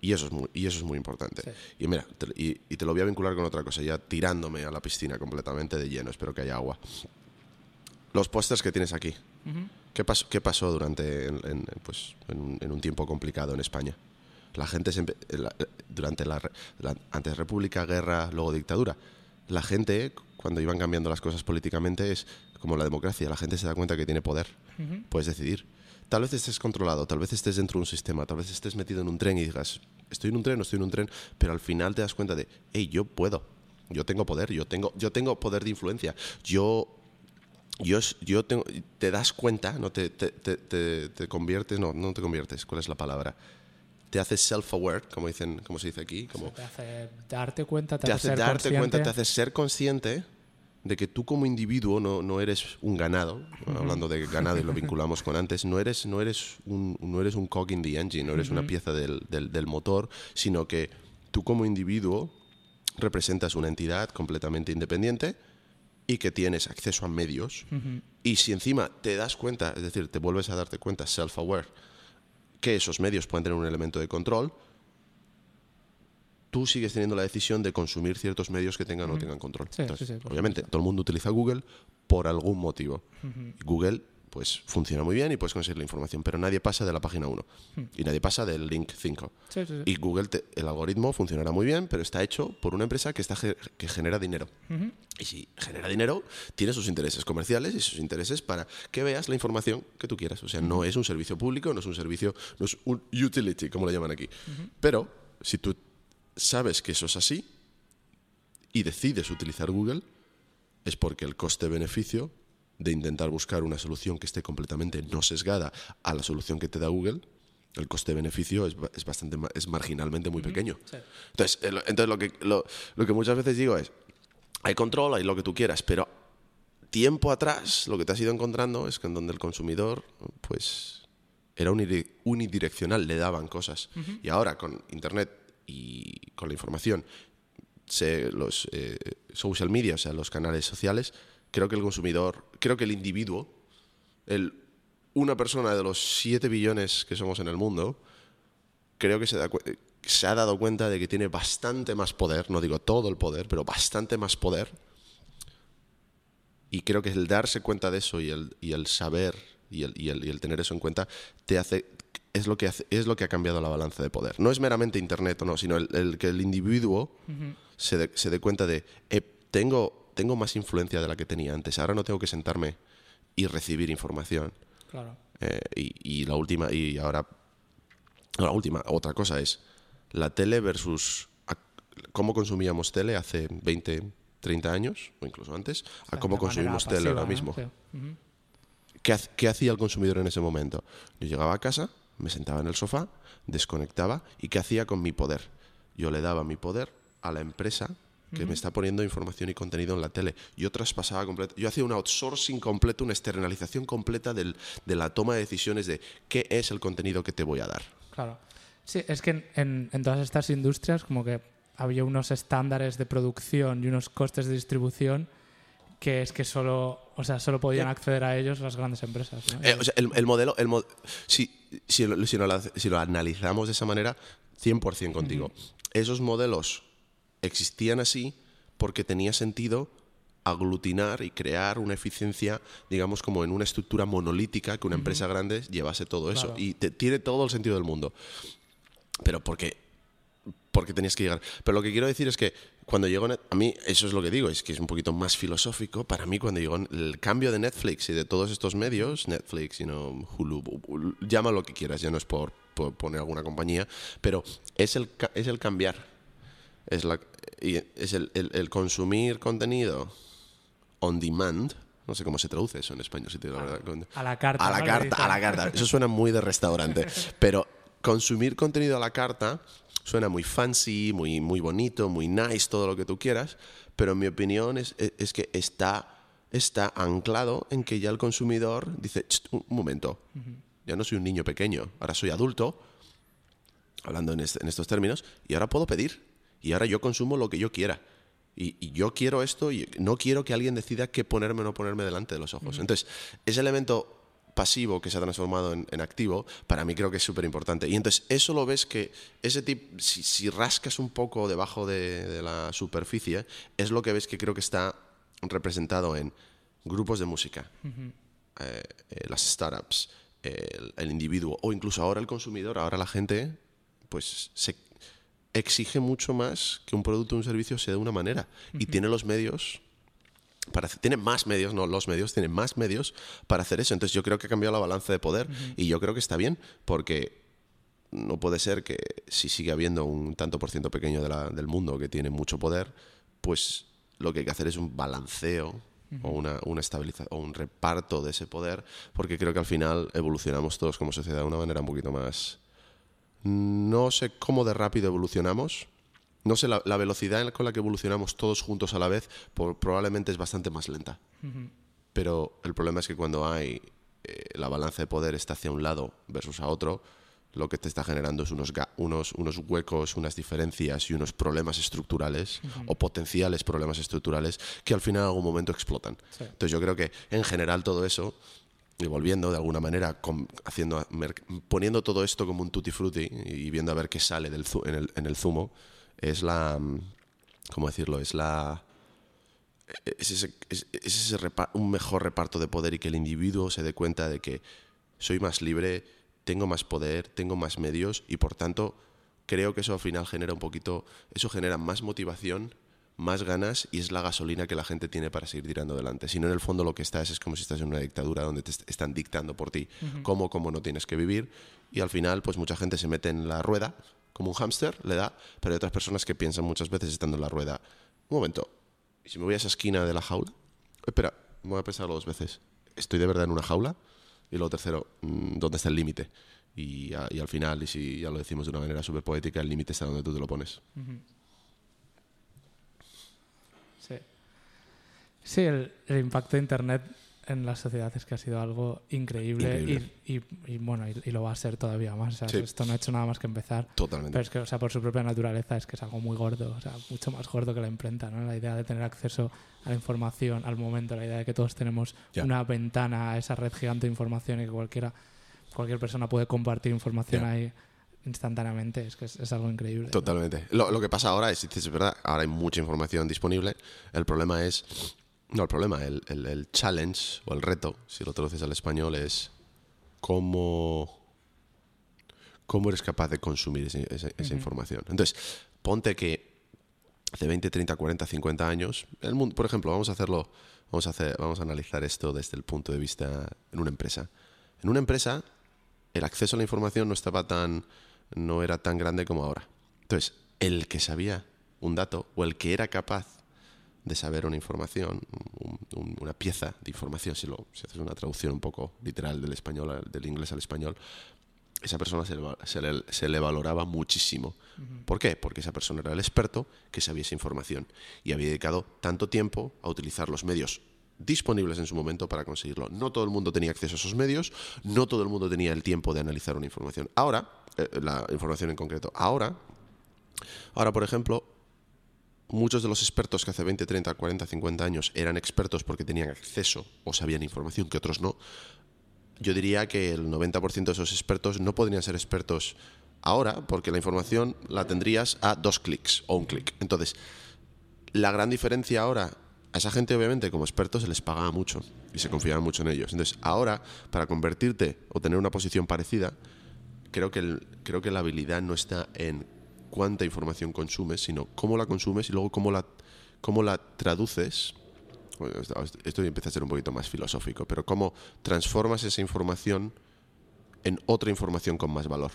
Y eso es muy, y eso es muy importante. Y mira, te, y, te lo voy a vincular con otra cosa, ya tirándome a la piscina completamente de lleno, espero que haya agua. Los pósters que tienes aquí. ¿Qué, pasó, ¿Qué pasó durante en, pues, en, un tiempo complicado en España? La gente durante la, antes república, guerra, luego dictadura. La gente cuando iban cambiando las cosas políticamente es como la democracia, la gente se da cuenta que tiene poder, puedes decidir. Tal vez estés controlado, tal vez estés dentro de un sistema, tal vez estés metido en un tren y digas, estoy en un tren, no estoy en un tren, pero al final te das cuenta de, hey, yo puedo, yo tengo poder, yo tengo, yo tengo poder de influencia, yo yo, yo tengo, te das cuenta, no te, te, te, te, conviertes, no, no te conviertes, ¿cuál es la palabra? Te haces self-aware, como dicen, como se dice aquí, como te hace darte cuenta, te, te hace, hace darte consciente. cuenta, te hace ser consciente de que tú como individuo no, no eres un ganado, hablando de ganado y lo vinculamos con antes, no eres, no eres, un, no eres un cog in the engine, no eres una pieza del, del, del, motor, sino que tú como individuo representas una entidad completamente independiente y que tienes acceso a medios. Y si encima te das cuenta, es decir, te vuelves a darte cuenta, self-aware, que esos medios pueden tener un elemento de control, tú sigues teniendo la decisión de consumir ciertos medios que tengan o no tengan control. Sí, Entonces, sí, sí, por obviamente, todo el mundo utiliza Google por algún motivo. Google pues funciona muy bien y puedes conseguir la información, pero nadie pasa de la página 1 y nadie pasa del link 5. Sí, sí, sí. Y Google, te- el algoritmo funcionará muy bien, pero está hecho por una empresa que, está, que genera dinero. Y si genera dinero, tiene sus intereses comerciales y sus intereses para que veas la información que tú quieras. O sea, no es un servicio público, no es un servicio, no es un utility, como le llaman aquí. Pero si tú sabes que eso es así y decides utilizar Google, es porque el coste-beneficio de intentar buscar una solución que esté completamente no sesgada a la solución que te da Google, el coste-beneficio es, es bastante es marginalmente muy pequeño. Sí. Entonces, eh, lo- entonces lo, que, lo, lo que muchas veces digo es, hay control, hay lo que tú quieras, pero tiempo atrás lo que te has ido encontrando es que en donde el consumidor, pues, era unidireccional, le daban cosas. Y ahora con Internet y con la información, se- los eh, social media, o sea, los canales sociales, creo que el consumidor, creo que el individuo, el, una persona de los 7 billones que somos en el mundo, creo que se, da se ha dado cuenta de que tiene bastante más poder, no digo todo el poder, pero bastante más poder. Y creo que el darse cuenta de eso y el, y el saber y el, y, el, y el tener eso en cuenta te hace es lo que hace- es lo que ha cambiado la balanza de poder. No es meramente internet o no, sino el, que el individuo se, dé- se dé cuenta de eh, tengo, tengo más influencia de la que tenía antes. Ahora no tengo que sentarme y recibir información. Claro. Eh, y, y la última, y ahora, la última, otra cosa es la tele versus a- cómo consumíamos tele hace 20, 30 años, o incluso antes, a cómo consumimos tele ahora mismo. ¿no? Sí. Ujú. ¿Qué, qué hacía el consumidor en ese momento? Yo llegaba a casa, me sentaba en el sofá, desconectaba y ¿qué hacía con mi poder? Yo le daba mi poder a la empresa que me está poniendo información y contenido en la tele. Yo traspasaba completo, yo hacía un outsourcing completo, una externalización completa del- de la toma de decisiones de qué es el contenido que te voy a dar. Claro. Sí, es que en, en- en todas estas industrias como que había unos estándares de producción y unos costes de distribución que es que solo, o sea, solo podían acceder a ellos las grandes empresas. ¿no? Eh, o sea, el, el modelo, el mo- si, si, lo, si, lo, si lo analizamos de esa manera, 100% contigo. Esos modelos existían así porque tenía sentido aglutinar y crear una eficiencia, digamos, como en una estructura monolítica que una empresa grande llevase todo eso. Claro. Y te- tiene todo el sentido del mundo. Pero porque, porque tenías que llegar. Pero lo que quiero decir es que cuando llegó a mí eso es lo que digo, es que es un poquito más filosófico. Para mí cuando llegó el cambio de Netflix y de todos estos medios, Netflix, you know, Hulu, llama lo que quieras, ya no es por, por poner alguna compañía, pero es el, es el cambiar. Es, la, es el, el- el consumir contenido on demand. No sé cómo se traduce eso en español, si te digo la verdad. A la carta. a la carta, a la carta. Eso suena muy de restaurante. Pero consumir contenido a la carta suena muy fancy, muy, muy bonito, muy nice, todo lo que tú quieras. Pero en mi opinión es, es- es que está está anclado en que ya el consumidor dice, "Cht, un momento, ya no soy un niño pequeño, ahora soy adulto, hablando en, este- en estos términos, y ahora puedo pedir, y ahora yo consumo lo que yo quiera. Y, y yo quiero esto y no quiero que alguien decida qué ponerme o no ponerme delante de los ojos. Entonces, ese elemento pasivo que se ha transformado en, en activo, para mí creo que es súper importante. Y entonces eso lo ves que ese tipo, si, si rascas un poco debajo de, de la superficie, es lo que ves que creo que está representado en grupos de música, eh, eh, las startups, el, el individuo o incluso ahora el consumidor, ahora la gente, pues se exige mucho más que un producto o un servicio sea de una manera. Y tiene los medios para hacer- tiene más medios, no los medios, tiene más medios para hacer eso. Entonces yo creo que ha cambiado la balanza de poder y yo creo que está bien porque no puede ser que si sigue habiendo un tanto por ciento pequeño de la- del mundo que tiene mucho poder, pues lo que hay que hacer es un balanceo o una, una estabilización o un reparto de ese poder, porque creo que al final evolucionamos todos como sociedad de una manera un poquito más... No sé cómo de rápido evolucionamos. No sé, la, la velocidad con la que evolucionamos todos juntos a la vez por- probablemente es bastante más lenta. Pero el problema es que cuando hay eh, la balanza de poder está hacia un lado versus a otro, lo que te está generando es unos, unos, unos huecos, unas diferencias y unos problemas estructurales o potenciales problemas estructurales que al final en algún momento explotan. Sí. Entonces yo creo que en general todo eso, y volviendo de alguna manera, com- haciendo, poniendo todo esto como un tutti frutti y viendo a ver qué sale del en, el, en el zumo, es la... mm, ¿Cómo decirlo? Es la es ese, es- es ese un mejor reparto de poder y que el individuo se dé cuenta de que soy más libre, tengo más poder, tengo más medios y por tanto creo que eso al final genera un poquito, eso genera más motivación, más ganas y es la gasolina que la gente tiene para seguir tirando adelante. Si no, en el fondo lo que estás es como si estás en una dictadura donde te est- están dictando por ti cómo, cómo no tienes que vivir y al final pues mucha gente se mete en la rueda como un hámster, le da, pero hay otras personas que piensan muchas veces estando en la rueda, un momento, ¿y si me voy a esa esquina de la jaula? Espera, me voy a pensarlo dos veces. ¿Estoy de verdad en una jaula? Y luego tercero, mm, ¿dónde está el límite? Y al final, y si ya lo decimos de una manera súper poética, el límite está donde tú te lo pones. Sí. Sí, el, el impacto de Internet en la sociedad es que ha sido algo increíble, Increíble. Y, y- y, bueno, y, y lo va a ser todavía más. O sea, Sí. Esto no ha hecho nada más que empezar. Totalmente. Pero es que, o sea, por su propia naturaleza es que es algo muy gordo, o sea, mucho más gordo que la imprenta, ¿no? La idea de tener acceso a la información al momento, la idea de que todos tenemos Ya. una ventana a esa red gigante de información y que cualquiera, cualquier persona puede compartir información Ya. ahí instantáneamente, es que es, es algo increíble. Totalmente. Lo, lo que pasa ahora es, es verdad, ahora hay mucha información disponible. El problema es, no el problema, el, el- el challenge o el reto, si lo traduces al español, es cómo, cómo eres capaz de consumir esa información. Entonces, ponte que hace 20, 30, 40, 50 años, el mundo, por ejemplo, vamos a hacerlo, vamos a, hacer, vamos a analizar esto desde el punto de vista en una empresa. En una empresa, el acceso a la información no estaba tan, no era tan grande como ahora. Entonces, el que sabía un dato o el que era capaz de saber una información, un- un- una pieza de información, si, lo, si haces una traducción un poco literal del español, al- del inglés al español, esa persona se le, va- se le- se le valoraba muchísimo. ¿Por qué? Porque esa persona era el experto que sabía esa información y había dedicado tanto tiempo a utilizar los medios disponibles en su momento para conseguirlo. No todo el mundo tenía acceso a esos medios, no todo el mundo tenía el tiempo de analizar una información. Ahora, eh, la información en concreto, ahora, ahora por ejemplo, muchos de los expertos que hace 20, 30, 40, 50 años eran expertos porque tenían acceso o sabían información que otros no, yo diría que el 90% de esos expertos no podrían ser expertos ahora porque la información la tendrías a dos clics o un clic. Entonces, la gran diferencia ahora, a esa gente obviamente como expertos se les pagaba mucho y se confiaba mucho en ellos. Entonces, ahora, para convertirte o tener una posición parecida, creo que, creo que la habilidad no está en cuánta información consumes, sino cómo la consumes y luego cómo la, cómo la traduces. Bueno, esto- empieza a ser un poquito más filosófico, pero cómo transformas esa información en otra información con más valor.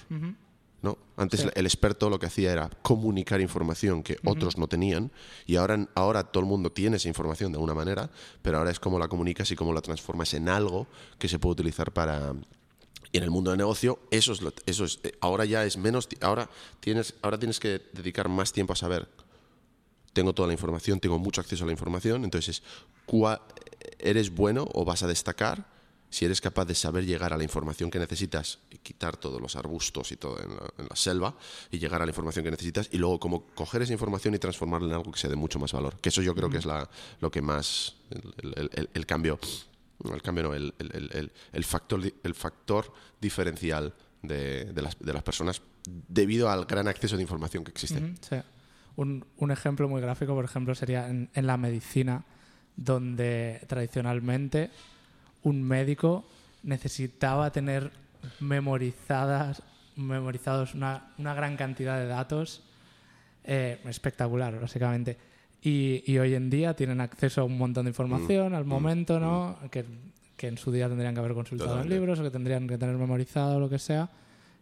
¿No? Antes Sí. el experto lo que hacía era comunicar información que otros no tenían y ahora, ahora todo el mundo tiene esa información de alguna manera, pero ahora es cómo la comunicas y cómo la transformas en algo que se puede utilizar para... Y en el mundo de negocio, eso es, lo- eso es eh, ahora ya es menos, ahora tienes, ahora tienes que dedicar más tiempo a saber tengo toda la información, tengo mucho acceso a la información, entonces, cua- eres bueno o vas a destacar si eres capaz de saber llegar a la información que necesitas y quitar todos los arbustos y todo en la, selva y llegar a la información que necesitas y luego cómo coger esa información y transformarla en algo que sea de mucho más valor. Que eso yo creo que es la, lo que más, el, cambio, el cambio no, el, factor, el factor diferencial de, las, de, las, personas debido al gran acceso de información que existe. un, un, ejemplo muy gráfico, por ejemplo, sería en, en la medicina, donde tradicionalmente un médico necesitaba tener memorizadas, memorizados una, gran cantidad de datos eh, espectacular, básicamente. Y, hoy en día tienen acceso a un montón de información al mm, momento, ¿no? Mm. Que, en su día tendrían que haber consultado en libros o que tendrían que tener memorizado o lo que sea.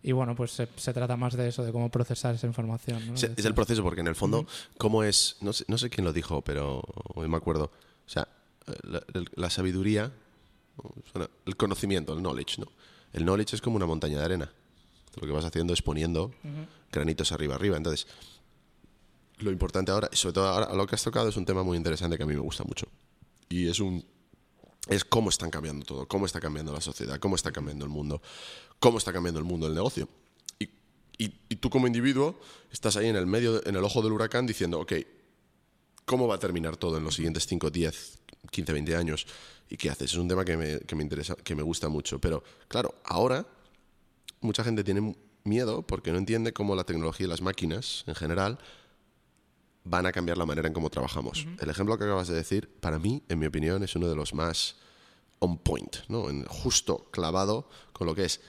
Y bueno, pues se, trata más de eso, de cómo procesar esa información. Es, el proceso, porque en el fondo, ¿cómo es? No sé, no sé quién lo dijo, pero hoy me acuerdo. O sea, la sabiduría el conocimiento, el knowledge, ¿no? El knowledge es como una montaña de arena. Lo que vas haciendo es poniendo granitos arriba, arriba. Entonces, lo importante ahora, y sobre todo ahora lo que has tocado es un tema muy interesante que a mí me gusta mucho. Y es un es cómo están cambiando todo, cómo está cambiando la sociedad, cómo está cambiando el mundo, cómo está cambiando el mundo del negocio. Y, y, tú como individuo estás ahí en el medio, en el ojo del huracán diciendo, ok, ¿cómo va a terminar todo en los siguientes 5, 10, 15, 20 años? ¿Y qué haces? Es un tema que me, que me interesa, que me gusta mucho. Pero claro, ahora mucha gente tiene miedo porque no entiende cómo la tecnología y las máquinas en general van a cambiar la manera en cómo trabajamos. El ejemplo que acabas de decir, para mí, en mi opinión, es uno de los más on point, ¿no? En justo clavado con lo que es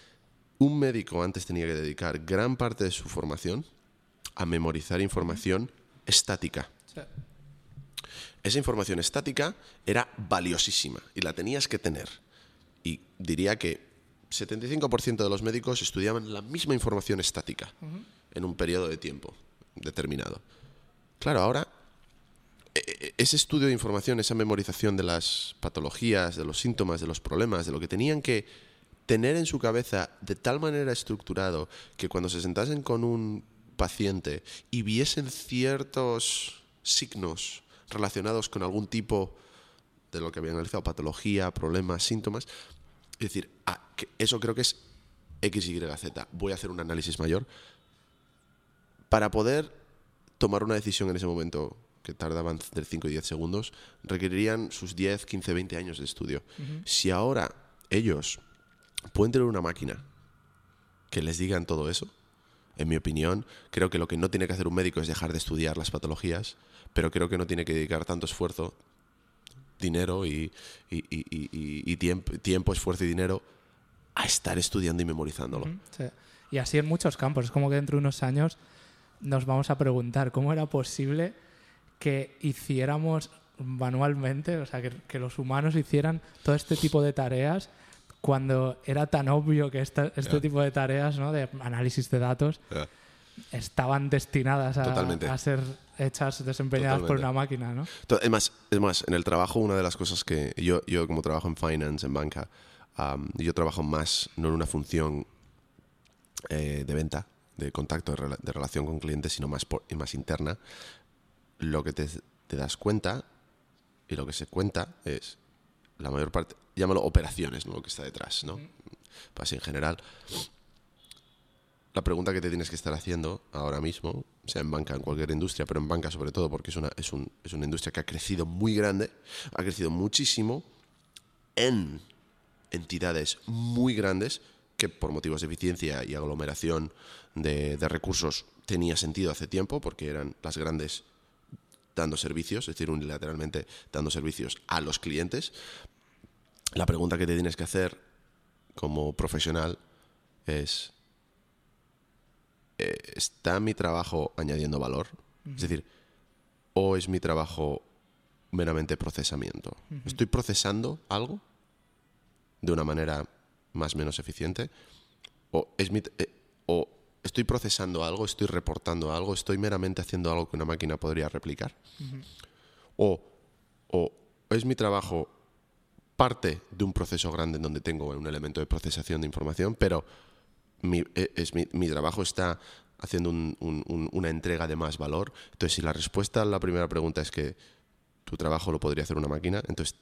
un médico antes tenía que dedicar gran parte de su formación a memorizar información estática esa información estática era valiosísima y la tenías que tener. Y diría que 75% de los médicos estudiaban la misma información estática en un periodo de tiempo determinado. Claro, ahora e, e, ese estudio de información, esa memorización de las patologías, de los síntomas, de los problemas, de lo que tenían que tener en su cabeza de tal manera estructurado que cuando se sentasen con un paciente y viesen ciertos signos relacionados con algún tipo de lo que habían analizado, patología, problemas, síntomas. Es decir, ah, eso creo que es X, Y, Z. Voy a hacer un análisis mayor para poder tomar una decisión en ese momento que tardaban entre 5 y 10 segundos, requerirían sus 10, 15, 20 años de estudio. Si ahora ellos pueden tener una máquina que les digan todo eso, en mi opinión, creo que lo que no tiene que hacer un médico es dejar de estudiar las patologías, pero creo que no tiene que dedicar tanto esfuerzo, dinero y, tiempo, esfuerzo y dinero a estar estudiando y memorizándolo. Y así en muchos campos. Es como que dentro de unos años nos vamos a preguntar cómo era posible que hiciéramos manualmente, o sea, que, los humanos hicieran todo este tipo de tareas cuando era tan obvio que este tipo de tareas, ¿no? de análisis de datos, estaban destinadas a, ser hechas, desempeñadas por una máquina, ¿no? Es más, es más, en el trabajo una de las cosas que yo, yo como trabajo en finance, en banca, yo trabajo más no en una función eh, de venta, de contacto, de, relación con clientes, sino más, más interna. Lo que te, te das cuenta y lo que se cuenta es la mayor parte, llámalo operaciones, ¿no? lo que está detrás, ¿no? Pues en general, la pregunta que te tienes que estar haciendo ahora mismo, sea en banca, en cualquier industria, pero en banca sobre todo, porque es una, es, un, es una industria que ha crecido muy grande, ha crecido muchísimo en entidades muy grandes que por motivos de eficiencia y aglomeración de, de recursos tenía sentido hace tiempo, porque eran las grandes dando servicios, es decir, unilateralmente dando servicios a los clientes. La pregunta que te tienes que hacer como profesional es, eh, ¿está mi trabajo añadiendo valor? Es decir, ¿o es mi trabajo meramente procesamiento? ¿Estoy procesando algo de una manera más o menos eficiente? ¿O, es mi, eh, ¿O estoy procesando algo, estoy reportando algo, estoy meramente haciendo algo que una máquina podría replicar? o, ¿O es mi trabajo parte de un proceso grande en donde tengo un elemento de procesación de información, pero mi, e, es, mi, mi trabajo está haciendo una entrega de más valor. Entonces, si la respuesta a la primera pregunta es que tu trabajo lo podría hacer una máquina, entonces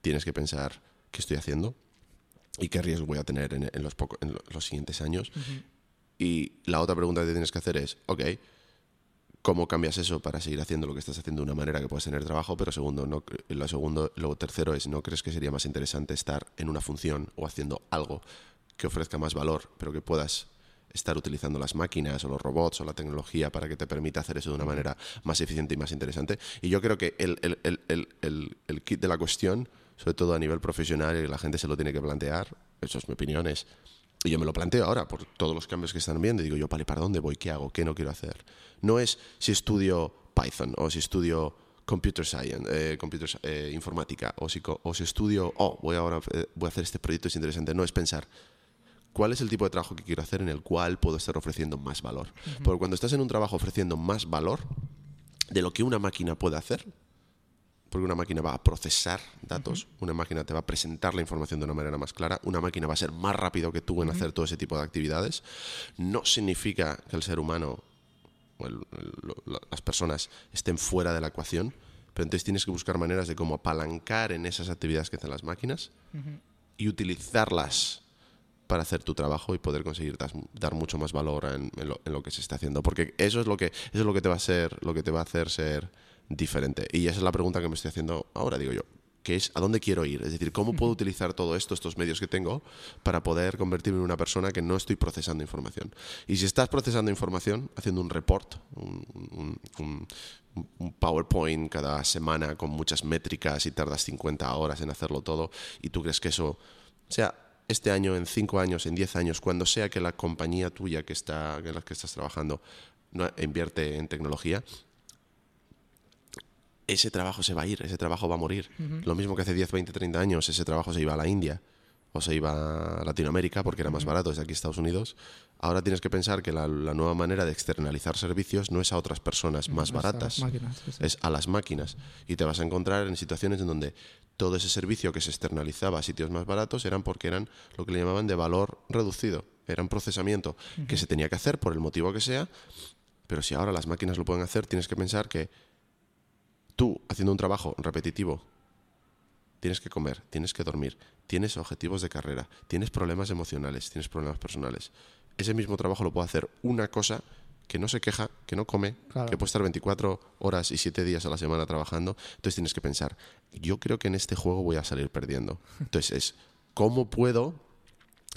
tienes que pensar qué estoy haciendo y qué riesgo voy a tener en, en los, poco- en lo- los siguientes años. Y la otra pregunta que te tienes que hacer es, ok, ¿cómo cambias eso para seguir haciendo lo que estás haciendo de una manera que puedas tener trabajo? Pero segundo, no, lo segundo, lo tercero es, ¿no crees que sería más interesante estar en una función o haciendo algo que ofrezca más valor, pero que puedas estar utilizando las máquinas o los robots o la tecnología para que te permita hacer eso de una manera más eficiente y más interesante? Y yo creo que el- el- el- el kit de la cuestión, sobre todo a nivel profesional, y la gente se lo tiene que plantear, eso es mi opinión, es y yo me lo planteo ahora por todos los cambios que están viendo y digo yo, vale, ¿para dónde voy? ¿Qué hago? ¿Qué no quiero hacer? No es si estudio Python o si estudio computer science, eh, computer, eh, informática o si, o si estudio, oh, voy ahora eh, voy a hacer este proyecto, es interesante. No, es pensar, ¿cuál es el tipo de trabajo que quiero hacer en el cual puedo estar ofreciendo más valor? Porque cuando estás en un trabajo ofreciendo más valor de lo que una máquina puede hacer, porque una máquina va a procesar datos, una máquina te va a presentar la información de una manera más clara, una máquina va a ser más rápido que tú en hacer todo ese tipo de actividades. No significa que el ser humano o el- el- las personas estén fuera de la ecuación, pero entonces tienes que buscar maneras de cómo apalancar en esas actividades que hacen las máquinas y utilizarlas para hacer tu trabajo y poder conseguir das- dar mucho más valor en, en lo, en lo que se está haciendo. Porque eso es lo que eso es lo que te va a ser lo que te va a hacer ser diferente. Y esa es la pregunta que me estoy haciendo ahora digo yo que es a dónde quiero ir es decir cómo puedo utilizar todo esto estos medios que tengo para poder convertirme en una persona que no estoy procesando información y si estás procesando información haciendo un report un, un- un- un PowerPoint cada semana con muchas métricas y tardas 50 horas en hacerlo todo y tú crees que eso o sea, este año, en cinco años, en diez años, cuando sea que la compañía tuya que está, en la que estás trabajando no, invierte en tecnología, ese trabajo se va a ir, ese trabajo va a morir. Lo mismo que hace 10, 20, 30 años, ese trabajo se iba a la India o se iba a Latinoamérica porque era más barato desde aquí a Estados Unidos. Ahora tienes que pensar que la, la nueva manera de externalizar servicios no es a otras personas más baratas, máquinas, sí, sí. es a las máquinas. Y te vas a encontrar en situaciones en donde todo ese servicio que se externalizaba a sitios más baratos eran porque eran lo que le llamaban de valor reducido. Eran procesamiento que se tenía que hacer por el motivo que sea, pero si ahora las máquinas lo pueden hacer, tienes que pensar que tú, haciendo un trabajo repetitivo, tienes que comer, tienes que dormir, tienes objetivos de carrera, tienes problemas emocionales, tienes problemas personales. Ese mismo trabajo lo puede hacer una cosa que no se queja, que no come, Claro. que puede estar 24 horas y 7 días a la semana trabajando. Entonces tienes que pensar, yo creo que en este juego voy a salir perdiendo. Entonces es, ¿cómo puedo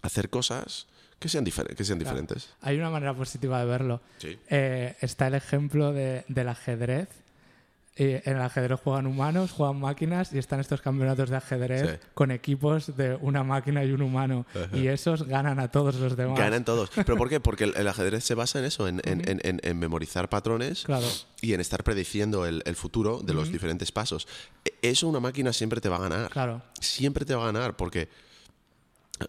hacer cosas que sean, difer- que sean Claro. diferentes? Hay una manera positiva de verlo. Sí. Eh, está el ejemplo de- del ajedrez. Eh, en el ajedrez juegan humanos, juegan máquinas y están estos campeonatos de ajedrez Sí. con equipos de una máquina y un humano. Y esos ganan a todos los demás. Ganan todos. ¿Pero por qué? Porque el, el ajedrez se basa en eso, en, en- en- en- en memorizar patrones Claro. y en estar prediciendo el, el futuro de los diferentes pasos. E- Eso una máquina siempre te va a ganar. Claro. Siempre te va a ganar porque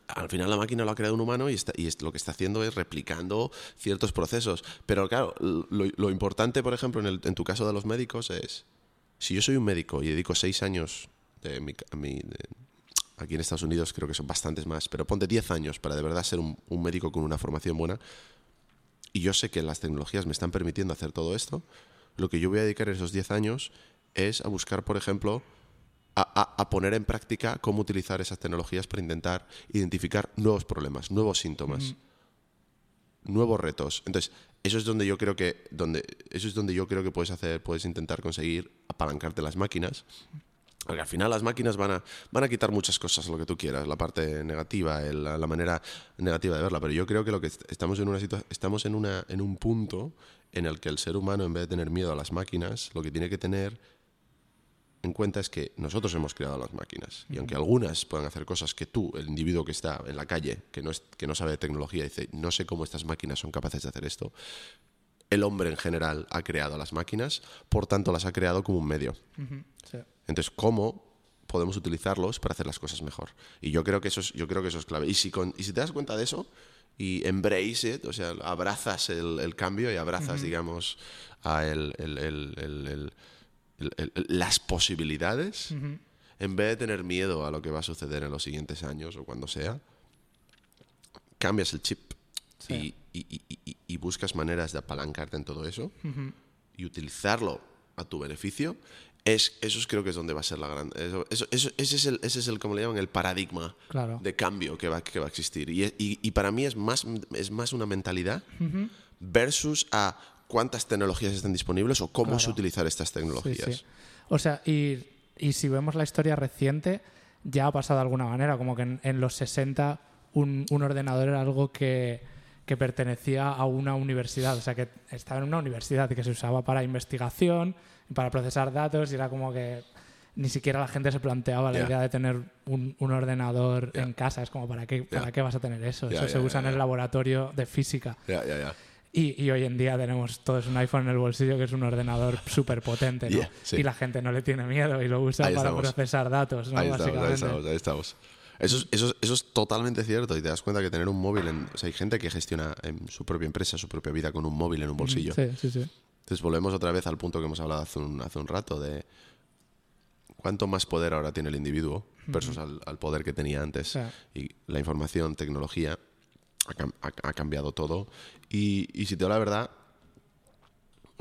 al final la máquina lo ha creado un humano y, lo que está haciendo es replicando ciertos procesos. Pero claro, lo, importante, por ejemplo, en, tu caso de los médicos es, si yo soy un médico y dedico seis años de mi, aquí en Estados Unidos creo que son bastantes más, pero ponte 10 años para de verdad ser un, un médico con una formación buena, y yo sé que las tecnologías me están permitiendo hacer todo esto, lo que yo voy a dedicar esos 10 años es a buscar, por ejemplo, a, a- poner en práctica cómo utilizar esas tecnologías para intentar identificar nuevos problemas, nuevos síntomas, nuevos retos. Entonces, eso es donde yo creo que donde eso es donde yo creo que puedes hacer, puedes intentar conseguir apalancarte las máquinas. Porque al final las máquinas van a, van a quitar muchas cosas, lo que tú quieras, la parte negativa, el- la, manera negativa de verla. Pero yo creo que lo que est- estamos en una estamos en una en un punto en el que el ser humano, en vez de tener miedo a las máquinas, lo que tiene que tener en cuenta es que nosotros hemos creado las máquinas. Y aunque algunas puedan hacer cosas que tú, el individuo que está en la calle, que no, es, que no sabe de tecnología, dice, no sé cómo estas máquinas son capaces de hacer esto, el hombre en general ha creado las máquinas, por tanto las ha creado como un medio. Sí. Entonces, ¿cómo podemos utilizarlos para hacer las cosas mejor? Y yo creo que eso es, yo creo que eso es clave. Y si, con- y si te das cuenta de eso y embrace it, o sea, abrazas el, el cambio y abrazas, digamos, a el- el- el- las posibilidades, en vez de tener miedo a lo que va a suceder en los siguientes años o cuando sea, cambias el chip Sí. y, y- y- y- y buscas maneras de apalancarte en todo eso y utilizarlo a tu beneficio, Es, eso es- creo que es donde va a ser la gran... Eso, eso- eso- ese, es el, ese es el, como le llaman, el paradigma Claro. de cambio que va, que va a existir. Y, y- y para mí es más, es más una mentalidad versus a cuántas tecnologías están disponibles o cómo Claro. es utilizar estas Sí, tecnologías. sí. O sea, y, y si vemos la historia reciente, ya ha pasado de alguna manera, como que en, en los 60 un, un ordenador era algo que, que pertenecía a una universidad, o sea, que estaba en una universidad y que se usaba para investigación, para procesar datos, y era como que ni siquiera la gente se planteaba la Ya. idea de tener un, un ordenador Ya. en casa. Es como, ¿para qué, ¿para Ya. qué vas a tener eso? Eso se usa en el laboratorio de física. Y, y hoy en día tenemos todos un iPhone en el bolsillo que es un ordenador súper potente, ¿no? Yeah, sí. Y la gente no le tiene miedo y lo usa Ahí para estamos. procesar datos, ¿no? Ahí estamos, ahí estamos, ahí estamos. Eso es, eso, es, eso es totalmente cierto y te das cuenta que tener un móvil, en, o sea, hay gente que gestiona en su propia empresa, su propia vida con un móvil en un bolsillo. Sí, sí, sí. Entonces volvemos otra vez al punto que hemos hablado hace un, hace un rato de cuánto más poder ahora tiene el individuo versus al, al poder que tenía antes. Y la información, tecnología, ha, cam- ha- ha cambiado todo. Y, y si te digo la verdad,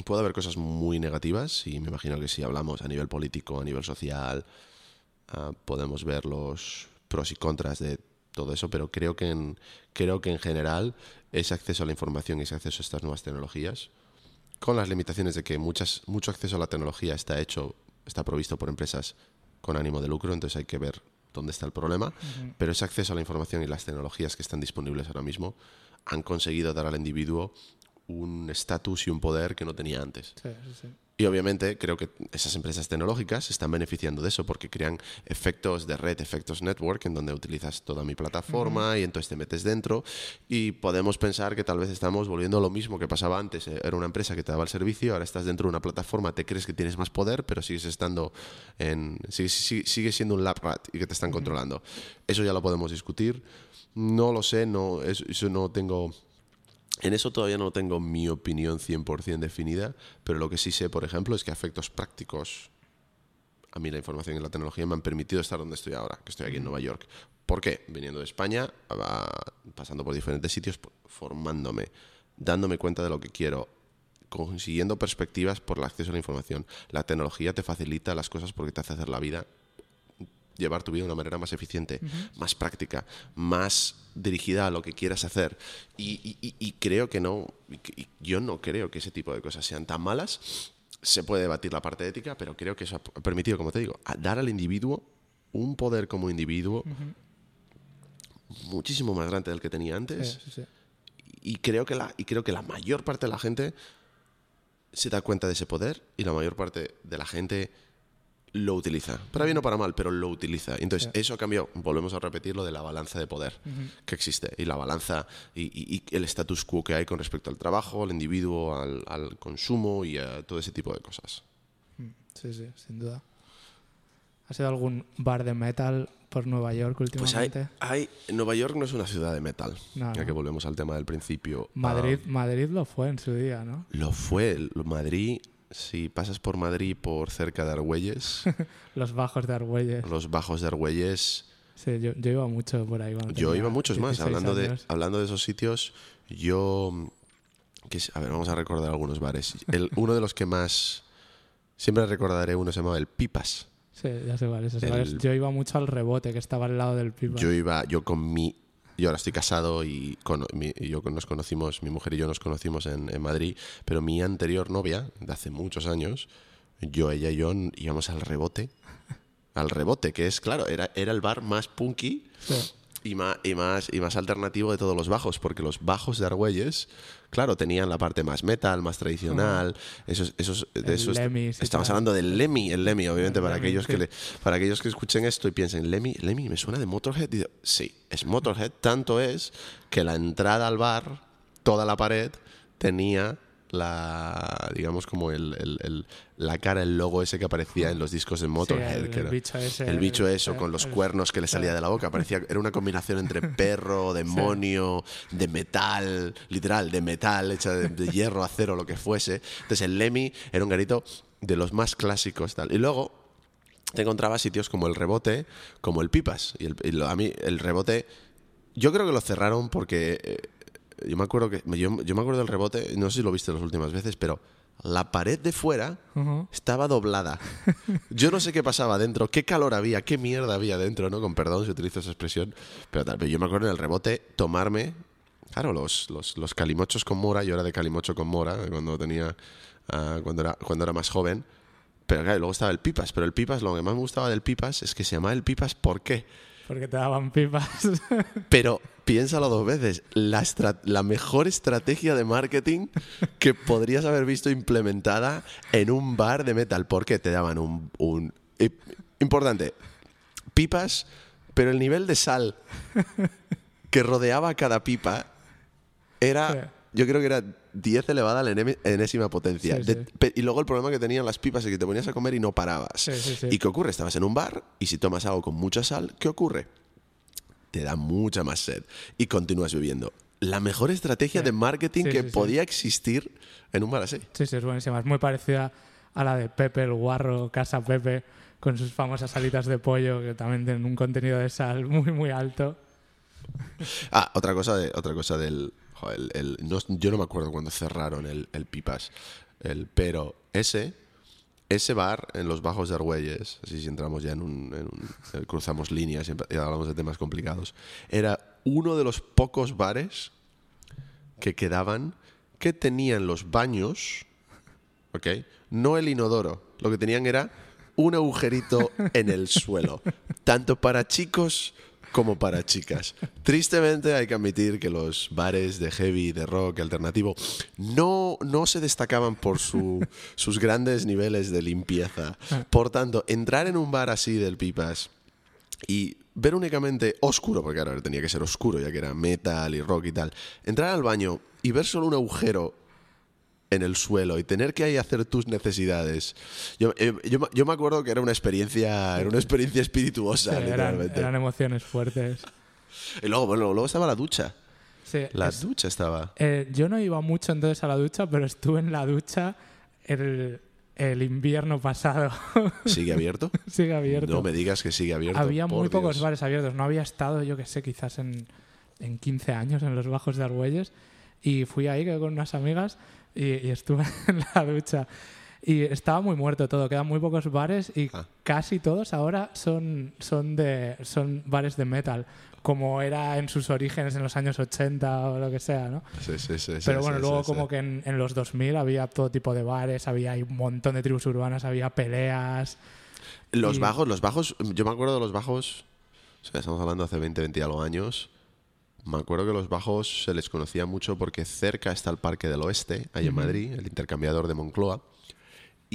puede haber cosas muy negativas y me imagino que si hablamos a nivel político, a nivel social, ah, podemos ver los pros y contras de todo eso, pero creo que en, creo que en general ese acceso a la información y ese acceso a estas nuevas tecnologías, con las limitaciones de que muchas, mucho acceso a la tecnología está hecho, está provisto por empresas con ánimo de lucro, entonces hay que ver dónde está el problema, pero ese acceso a la información y las tecnologías que están disponibles ahora mismo han conseguido dar al individuo un estatus y un poder que no tenía antes. Sí, sí, sí. Y obviamente creo que esas empresas tecnológicas se están beneficiando de eso porque crean efectos de red, efectos network, en donde utilizas toda mi plataforma y entonces te metes dentro y podemos pensar que tal vez estamos volviendo a lo mismo que pasaba antes. Eh, Era una empresa que te daba el servicio, ahora estás dentro de una plataforma, te crees que tienes más poder, pero sigues estando en... Sigues, sigue- sigues siendo un lab rat y que te están controlando. Eso ya lo podemos discutir. No lo sé, no, eso no tengo... En eso todavía no tengo mi opinión 100% definida, pero lo que sí sé, por ejemplo, es que a efectos prácticos, a mí la información y la tecnología me han permitido estar donde estoy ahora, que estoy aquí en Nueva York. ¿Por qué? Viniendo de España, ah, pasando por diferentes sitios, formándome, dándome cuenta de lo que quiero, consiguiendo perspectivas por el acceso a la información. La tecnología te facilita las cosas porque te hace hacer la vida llevar tu vida de una manera más eficiente, más práctica, más dirigida a lo que quieras hacer. Y, y- y- creo que no, y yo no creo que ese tipo de cosas sean tan malas. Se puede debatir la parte ética, pero creo que eso ha permitido, como te digo, a dar al individuo un poder como individuo muchísimo más grande del que tenía antes Sí, sí, sí. y creo que la y creo que la mayor parte de la gente se da cuenta de ese poder y la mayor parte de la gente lo utiliza. Para bien o para mal pero lo utiliza. Entonces eso cambió volvemos a repetir lo de la balanza de poder que existe. Y la balanza y, y- y el status quo que hay con respecto al trabajo al individuo al, al consumo y a todo ese tipo de cosas. Sí, sí, sin duda. ¿Has ido a algún bar de metal por Nueva York pues hay, últimamente? hay Nueva York no es una ciudad de metal No, ya que volvemos al tema del principio. Madrid, Ah, Madrid lo fue en su día, ¿no? lo fue Madrid si pasas por Madrid por cerca de Argüelles Los bajos de Argüelles. los bajos de Argüelles. Sí, yo, yo iba mucho por ahí. Yo iba muchos más. 16 Hablando de, hablando de esos sitios, yo. que a ver, vamos a recordar algunos bares. El, uno de los que más. Siempre recordaré uno se llamaba el Pipas. Sí, ya sé cuál es. Yo iba mucho al rebote que estaba al lado del pipa. Yo iba, yo con mi. Yo ahora estoy casado y, con, mi- y yo nos conocimos, mi mujer y yo nos conocimos en, Madrid, pero mi anterior novia, de hace muchos años, yo, ella y yo íbamos al rebote. Al rebote, que es, claro, era, era el bar más punky. Y más, y, más, y más alternativo de todos los bajos, porque los bajos de Argüelles, claro, tenían la parte más metal, más tradicional, esos, esos, de esos- estamos hablando del Lemmy, el Lemmy, obviamente, El para, Lemmy, aquellos sí. que le- para aquellos que escuchen esto y piensen, Lemmy, Lemmy, me suena de Motorhead. Digo, sí, es Motorhead, tanto es que la entrada al bar, toda la pared, tenía la, digamos, como el, el- el- la cara, el logo ese que aparecía en los discos de Motorhead. el- que el era- bicho ese, el bicho eso, con los cuernos que le salía de la boca. Parecía, era una combinación entre perro, demonio, de metal, literal, de metal, hecha de, de hierro, acero, lo que fuese. Entonces el Lemmy era un garito de los más clásicos. Tal. Y luego te encontrabas sitios como el Rebote, como el Pipas. Y, el, y lo- a mí el Rebote, yo creo que lo cerraron porque... eh, yo me acuerdo que yo, yo me acuerdo del rebote, no sé si lo viste las últimas veces, pero la pared de fuera Ujú. estaba doblada. Yo no sé qué pasaba dentro, qué calor había, qué mierda había dentro, ¿no? Con perdón si utilizo esa expresión. Pero tal vez yo me acuerdo en el rebote tomarme, claro, los, los, los calimochos con mora. Yo era de calimocho con mora cuando tenía, ah, cuando, era, cuando era más joven. Pero claro, luego estaba el pipas. Pero el pipas, lo que más me gustaba del pipas es que se llamaba el pipas ¿por qué? Porque te daban pipas. Pero piénsalo dos veces. La, mejor estrategia de marketing que podrías haber visto implementada en un bar de metal. Porque te daban un. importante. Pipas, pero el nivel de sal que rodeaba cada pipa era. Yo creo que era 10 elevada a la enésima potencia. Sí, De- sí. pe- y luego el problema que tenían las pipas es que te ponías a comer y no parabas. Sí. ¿Y qué ocurre? Estabas en un bar y si tomas algo con mucha sal, ¿qué ocurre? Te da mucha más sed y continúas bebiendo. La mejor estrategia de marketing que podía existir en un bar así. Sí, sí, es buenísima. Es muy parecida a la de Pepe el Guarro, Casa Pepe, con sus famosas salitas de pollo, que también tienen un contenido de sal muy, muy alto. Ah, otra cosa, de, otra cosa del... no- yo no me acuerdo cuando cerraron el, Pipas, el, pero ese, ese bar en los Bajos de Argüelles, así si entramos ya en un... eh, cruzamos líneas y hablamos de temas complicados, era uno de los pocos bares que quedaban que tenían los baños, ¿ok? No el inodoro, lo que tenían era un agujerito en el suelo, tanto para chicos como para chicas. Tristemente hay que admitir que los bares de heavy, de rock, alternativo, no, no se destacaban por su- sus grandes niveles de limpieza. Por tanto, entrar en un bar así del Pipas y ver únicamente oscuro, porque claro, tenía que ser oscuro ya que era metal y rock y tal, entrar al baño y ver solo un agujero en el suelo y tener que ahí hacer tus necesidades. Yo, eh, yo, me- yo me acuerdo que era una experiencia, era una experiencia espirituosa, Sí, eran, literalmente. eran emociones fuertes. Y luego, bueno, luego estaba la ducha. Sí, La es- ducha estaba. eh, yo no iba mucho entonces a la ducha, pero estuve en la ducha el, el invierno pasado. ¿Sigue abierto? Sigue abierto. No me digas que sigue abierto. había muy pocos Dios. bares abiertos. No había estado, yo que sé, quizás en, en 15 años en los bajos de Argüelles. Y fui ahí con unas amigas y, y estuve en la ducha. Y estaba muy muerto todo, quedan muy pocos bares y Ah. casi todos ahora son, son, de, son bares de metal, como era en sus orígenes en los años 80 o lo que sea, ¿no? Sí, sí, sí, sí, Pero sí, bueno, sí, luego sí. como que en, en los 2000 había todo tipo de bares, había un montón de tribus urbanas, había peleas. Los y- bajos, los bajos, yo me acuerdo de los bajos, o sea, estamos hablando hace 20, 20 y algo años. Me acuerdo que los bajos se les conocía mucho porque cerca está el Parque del Oeste, ahí en Madrid, el intercambiador de Moncloa.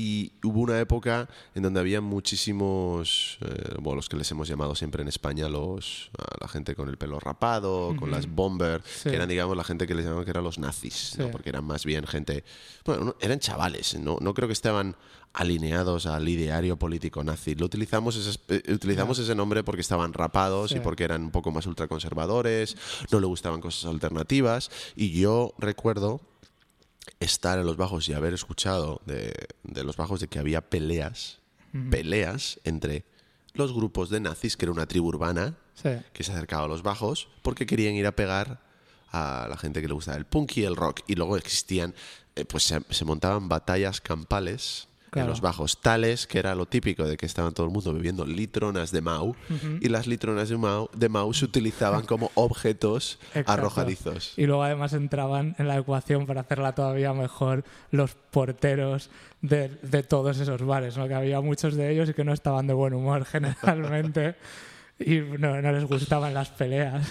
Y hubo una época en donde había muchísimos, eh, bueno, los que les hemos llamado siempre en España, los, a la gente con el pelo rapado, con las bomber, Sí. que eran, digamos, la gente que les llamaban que eran los nazis, ¿no? Porque eran más bien gente, bueno, no- eran chavales, no, no creo que estaban alineados al ideario político nazi. Lo utilizamos ese, eh, utilizamos ese nombre porque estaban rapados y porque eran un poco más ultraconservadores, no le gustaban cosas alternativas. Y yo recuerdo estar en los bajos y haber escuchado de, de los bajos de que había peleas, peleas entre los grupos de nazis, que era una tribu urbana, Sí. que se acercaba a los bajos porque querían ir a pegar a la gente que le gustaba el punk y el rock. Y luego existían, eh, pues se, se montaban batallas campales Claro. en los bajos, tales que era lo típico de que estaban todo el mundo bebiendo litronas de Mau y las litronas de Mau, de Mau se utilizaban como objetos Exacto. arrojadizos. Y luego además entraban en la ecuación para hacerla todavía mejor los porteros de, de todos esos bares, ¿no? que había muchos de ellos y que no estaban de buen humor generalmente y no, no les gustaban las peleas.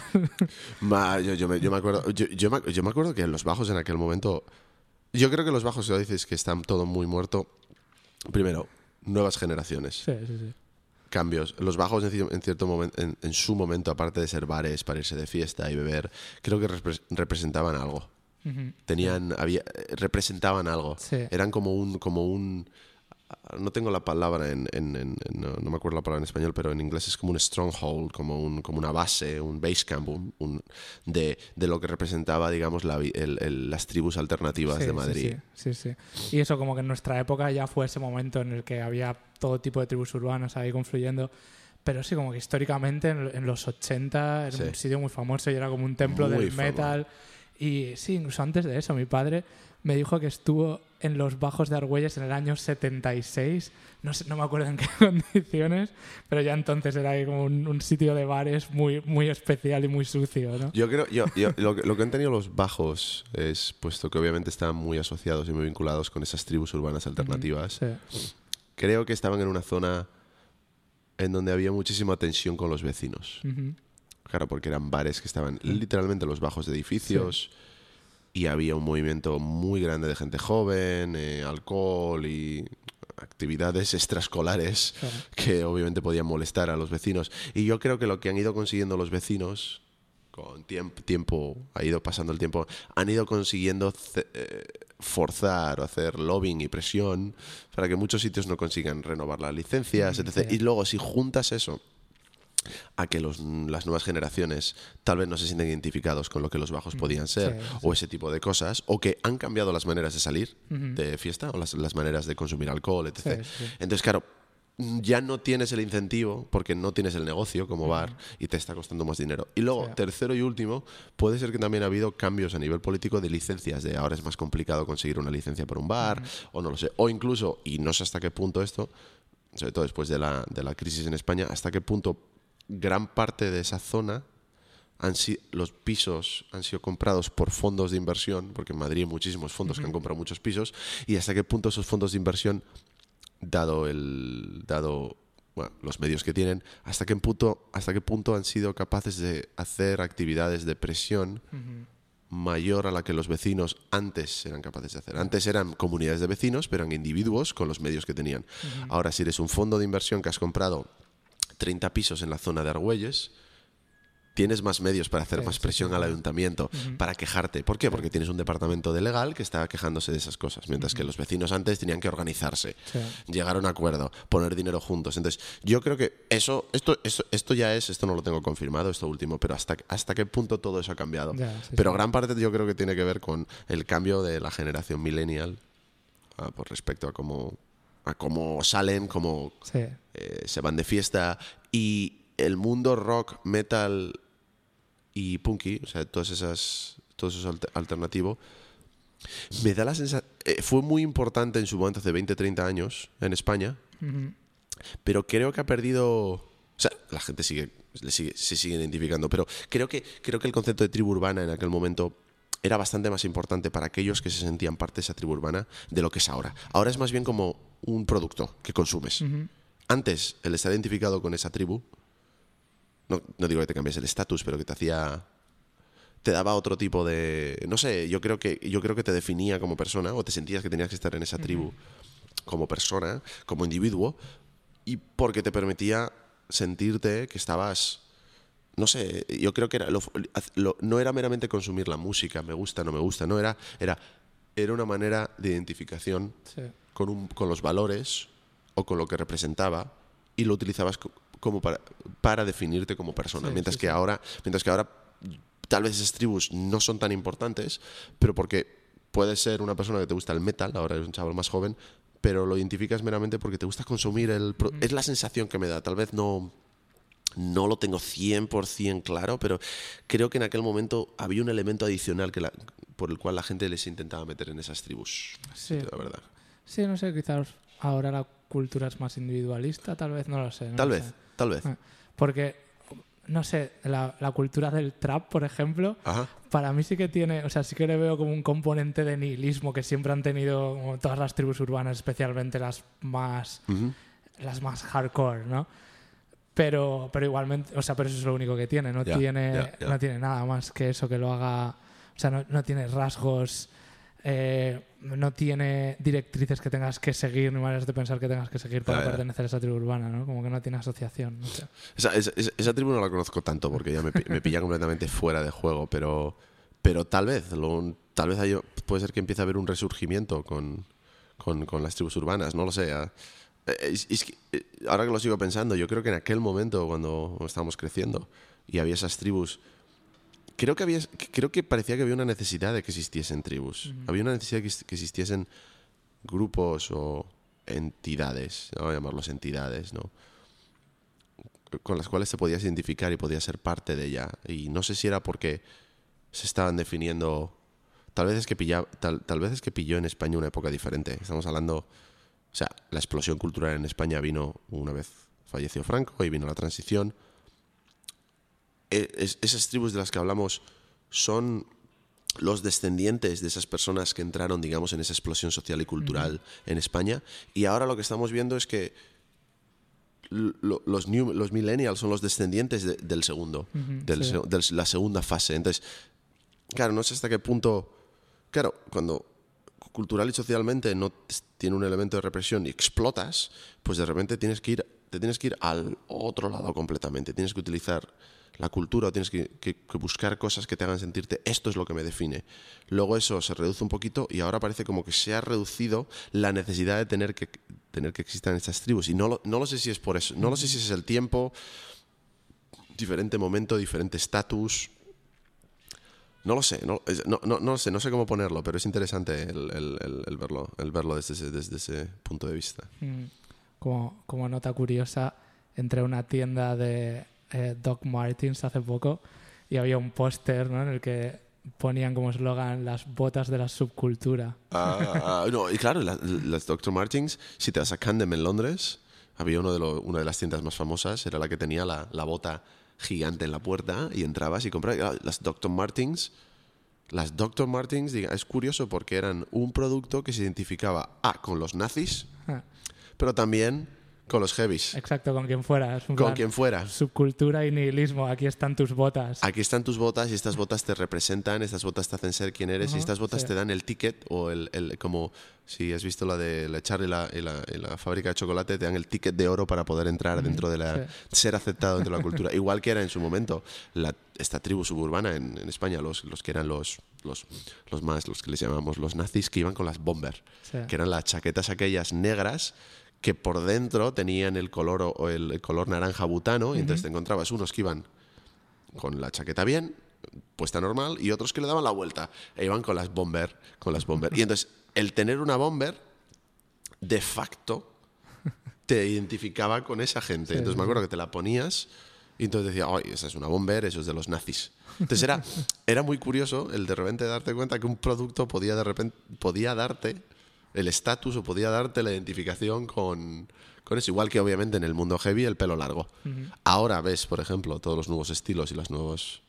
Ma, yo, yo me, yo me acuerdo, yo, yo me, yo me acuerdo que los bajos en aquel momento. Yo creo que los bajos, si lo dices que están todo muy muerto. Primero, nuevas generaciones. Sí, sí, sí. cambios. Los bajos en, ci- en cierto momento, en, en su momento, aparte de ser bares para irse de fiesta y beber, creo que repre- representaban algo. Tenían, había, eh, representaban algo. Sí. Eran como un, como un, no tengo la palabra en, en- en- no, no me acuerdo la palabra en español, pero en inglés es como un stronghold, como un, como una base, un base camp, un, un- de, de lo que representaba, digamos, la el- el- las tribus alternativas Sí, de sí, Madrid. Sí, sí, sí. Y eso como que en nuestra época ya fue ese momento en el que había todo tipo de tribus urbanas ahí confluyendo. Pero sí, como que históricamente en, en los 80 era Sí. un sitio muy famoso y era como un templo Muy del famoso. metal. Y sí, incluso antes de eso, mi padre me dijo que estuvo en los bajos de Argüelles en el año 76. No, sé, no me acuerdo en qué condiciones, pero ya entonces era ahí como un, un sitio de bares muy, muy especial y muy sucio, ¿no? Yo creo, yo, yo- lo, que- lo que han tenido los bajos es, puesto que obviamente estaban muy asociados y muy vinculados con esas tribus urbanas alternativas, Sí. creo que estaban en una zona en donde había muchísima tensión con los vecinos. Ujú. Claro, porque eran bares que estaban literalmente en los bajos de edificios y había un movimiento muy grande de gente joven, eh, alcohol y actividades extraescolares Claro. que obviamente podían molestar a los vecinos. Y yo creo que lo que han ido consiguiendo los vecinos, con tiemp- tiempo, ha ido pasando el tiempo, han ido consiguiendo eh, forzar o hacer lobbying y presión para que muchos sitios no consigan renovar las licencias, Mm, etc. sí. Y luego, si juntas eso a que los- las nuevas generaciones tal vez no se sienten identificados con lo que los bajos podían ser sí, sí. o ese tipo de cosas, o que han cambiado las maneras de salir de fiesta o las, las maneras de consumir alcohol, etc. Sí. Entonces, claro, ya no tienes el incentivo porque no tienes el negocio como bar y te está costando más dinero. Y luego, Sí. tercero y último, puede ser que también ha habido cambios a nivel político de licencias, de ahora es más complicado conseguir una licencia para un bar, o no lo sé, o incluso, y no sé hasta qué punto esto, sobre todo después de la, de la crisis en España, hasta qué punto gran parte de esa zona han si- los pisos han sido comprados por fondos de inversión, porque en Madrid hay muchísimos fondos que han comprado muchos pisos, y hasta qué punto esos fondos de inversión, dado el dado bueno, los medios que tienen, hasta qué punto hasta qué punto han sido capaces de hacer actividades de presión mayor a la que los vecinos antes eran capaces de hacer. Antes eran comunidades de vecinos, pero eran individuos con los medios que tenían. Ahora, si eres un fondo de inversión que has comprado 30 pisos en la zona de Argüelles, tienes más medios para hacer Sí, más presión sí, al ayuntamiento, para quejarte. ¿Por qué? Porque tienes un departamento de legal que está quejándose de esas cosas, mientras que los vecinos antes tenían que organizarse, llegar a un acuerdo, poner dinero juntos. Entonces, yo creo que eso, esto, esto, esto ya es, esto no lo tengo confirmado, esto último, pero hasta, hasta qué punto todo eso ha cambiado. Pero gran parte yo creo que tiene que ver con el cambio de la generación millennial ah, por respecto a cómo, a cómo salen, cómo Sí. eh, se van de fiesta y el mundo rock, metal y punky, o sea, todas esas, todo eso es alter- alternativo, me da la sensación... fue muy importante en su momento, hace 20, 30 años, en España, pero creo que ha perdido... O sea, la gente sigue, sigue, se sigue identificando, pero creo que, creo que el concepto de tribu urbana en aquel momento era bastante más importante para aquellos que se sentían parte de esa tribu urbana de lo que es ahora. Ahora es más bien como un producto que consumes. Antes, el estar identificado con esa tribu, no, no digo que te cambies el estatus, pero que te hacía te daba otro tipo de no sé yo creo que yo creo que te definía como persona o te sentías que tenías que estar en esa tribu como persona como individuo y porque te permitía sentirte que estabas no sé yo creo que era lo- lo- no era meramente consumir la música me gusta no me gusta no era era era una manera de identificación Sí. Con, un- con los valores o con lo que representaba y lo utilizabas co- como para, para definirte como persona. Sí, mientras, sí, que sí. Ahora, mientras que ahora tal vez esas tribus no son tan importantes, pero porque puedes ser una persona que te gusta el metal, ahora eres un chaval más joven, pero lo identificas meramente porque te gusta consumir el... pro- Es la sensación que me da, tal vez no... No lo tengo 100% claro, pero creo que en aquel momento había un elemento adicional que la- por el cual la gente les intentaba meter en esas tribus. Sí. La verdad. Sí, no sé, quizás ahora la cultura es más individualista, tal vez, no lo sé. no Tal lo vez, sé. tal vez. Ah. Porque, no sé, la, la cultura del trap, por ejemplo, Ajá. para mí sí que tiene, o sea, sí que le veo como un componente de nihilismo que siempre han tenido como todas las tribus urbanas, especialmente las más, las más hardcore, ¿no? Pero, pero igualmente, o sea, pero eso es lo único que tiene, no, tiene, no tiene nada más que eso que lo haga, o sea, no, no tiene rasgos, eh, no tiene directrices que tengas que seguir, ni maneras de pensar que tengas que seguir para pertenecer a esa tribu urbana, ¿no? Como que no tiene asociación, no sé. Esa, esa, esa- esa tribu no la conozco tanto porque ya me, me pilla completamente fuera de juego, pero, pero tal vez, lo- tal vez hay- puede ser que empiece a haber un resurgimiento con, con, con las tribus urbanas, no lo sé. Eh, es- es que, eh, ahora que lo sigo pensando, yo creo que en aquel momento cuando estábamos creciendo y había esas tribus, creo que, había, creo que parecía que había una necesidad de que existiesen tribus. Había una necesidad de que, existiesen grupos o entidades, vamos a llamarlos entidades, ¿no? con las cuales te podías identificar y podías ser parte de ella. Y no sé si era porque se estaban definiendo. Tal vez es que pilla, tal, tal vez es que pilló en España una época diferente. Estamos hablando. O sea, la explosión cultural en España vino una vez falleció Franco y vino la transición. E- es- esas tribus de las que hablamos son los descendientes de esas personas que entraron, digamos, en esa explosión social y cultural en España. Y ahora lo que estamos viendo es que lo- los, new- los millennials son los descendientes de- del segundo, del sí. se- de la segunda fase. Entonces, claro, no sé hasta qué punto. Claro, cuando cultural y socialmente no tiene un elemento de represión y explotas, pues de repente tienes que ir, te tienes que ir al otro lado completamente. Tienes que utilizar la cultura o tienes que, buscar cosas que te hagan sentirte esto es lo que me define. Luego eso se reduce un poquito y ahora parece como que se ha reducido la necesidad de tener que tener que existan estas tribus. Y no lo, no lo sé si es por eso, no lo sé si es el tiempo, diferente momento, diferente estatus. No lo sé, no, no, no, sé, no sé cómo ponerlo, pero es interesante el verlo, el verlo desde ese, desde ese punto de vista. Mm, Como, como nota curiosa, entré a una tienda de eh, Doc Martens hace poco y había un póster ¿no? en el que ponían como eslogan las botas de la subcultura. Ah, ah, no, y claro, la- las Dr. Martens, si te vas a Camden en Londres, había uno de lo- una de las tiendas más famosas, era la que tenía la, la bota gigante en la puerta y entrabas y comprabas. Ah, Las Dr. Martens, las Dr. Martens, diga, es curioso porque eran un producto que se identificaba A con los nazis, Ah, pero también con los heavies, Exacto, con quien fuera. Es un con plan, quien fuera. Subcultura y nihilismo, aquí están tus botas. Aquí están tus botas y estas botas te representan, estas botas te hacen ser quien eres y Ajá, estas botas sí. te dan el ticket o el, el- como si has visto la de la Charlie y la, y la, y la fábrica de chocolate, te dan el ticket de oro para poder entrar dentro de la... sí. ser aceptado dentro de la cultura. Igual que era en su momento la- esta tribu suburbana en, en España, los, los que eran los, los, los más, los que les llamamos los nazis, que iban con las bomber, Sí. que eran las chaquetas aquellas negras que por dentro tenían el color o- el, el color naranja butano y entonces te encontrabas unos que iban con la chaqueta bien puesta normal y otros que le daban la vuelta e iban con las bomber con las bomber. Y entonces el tener una bomber de facto te identificaba con esa gente. Sí, entonces sí, me acuerdo que te la ponías y entonces decía ay esa es una bomber eso es de los nazis entonces era era muy curioso el de repente darte cuenta que un producto podía de repente podía darte el estatus o podía darte la identificación con, con eso. Igual que obviamente en el mundo heavy el pelo largo. Ahora ves, por ejemplo, todos los nuevos estilos y las nuevos,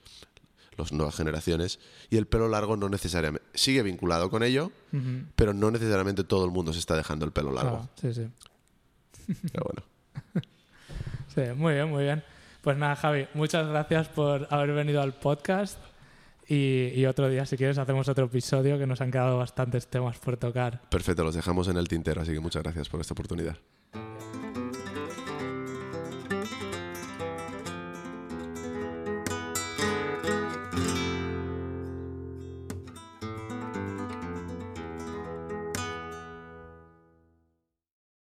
las nuevas generaciones y el pelo largo no necesariamente sigue vinculado con ello, pero no necesariamente todo el mundo se está dejando el pelo largo. Claro, sí, sí. Pero bueno. Sí, muy bien, muy bien. Pues nada, Javi, muchas gracias por haber venido al podcast. Y, otro día, si quieres, hacemos otro episodio que nos han quedado bastantes temas por tocar. Perfecto, los dejamos en el tintero, así que muchas gracias por esta oportunidad.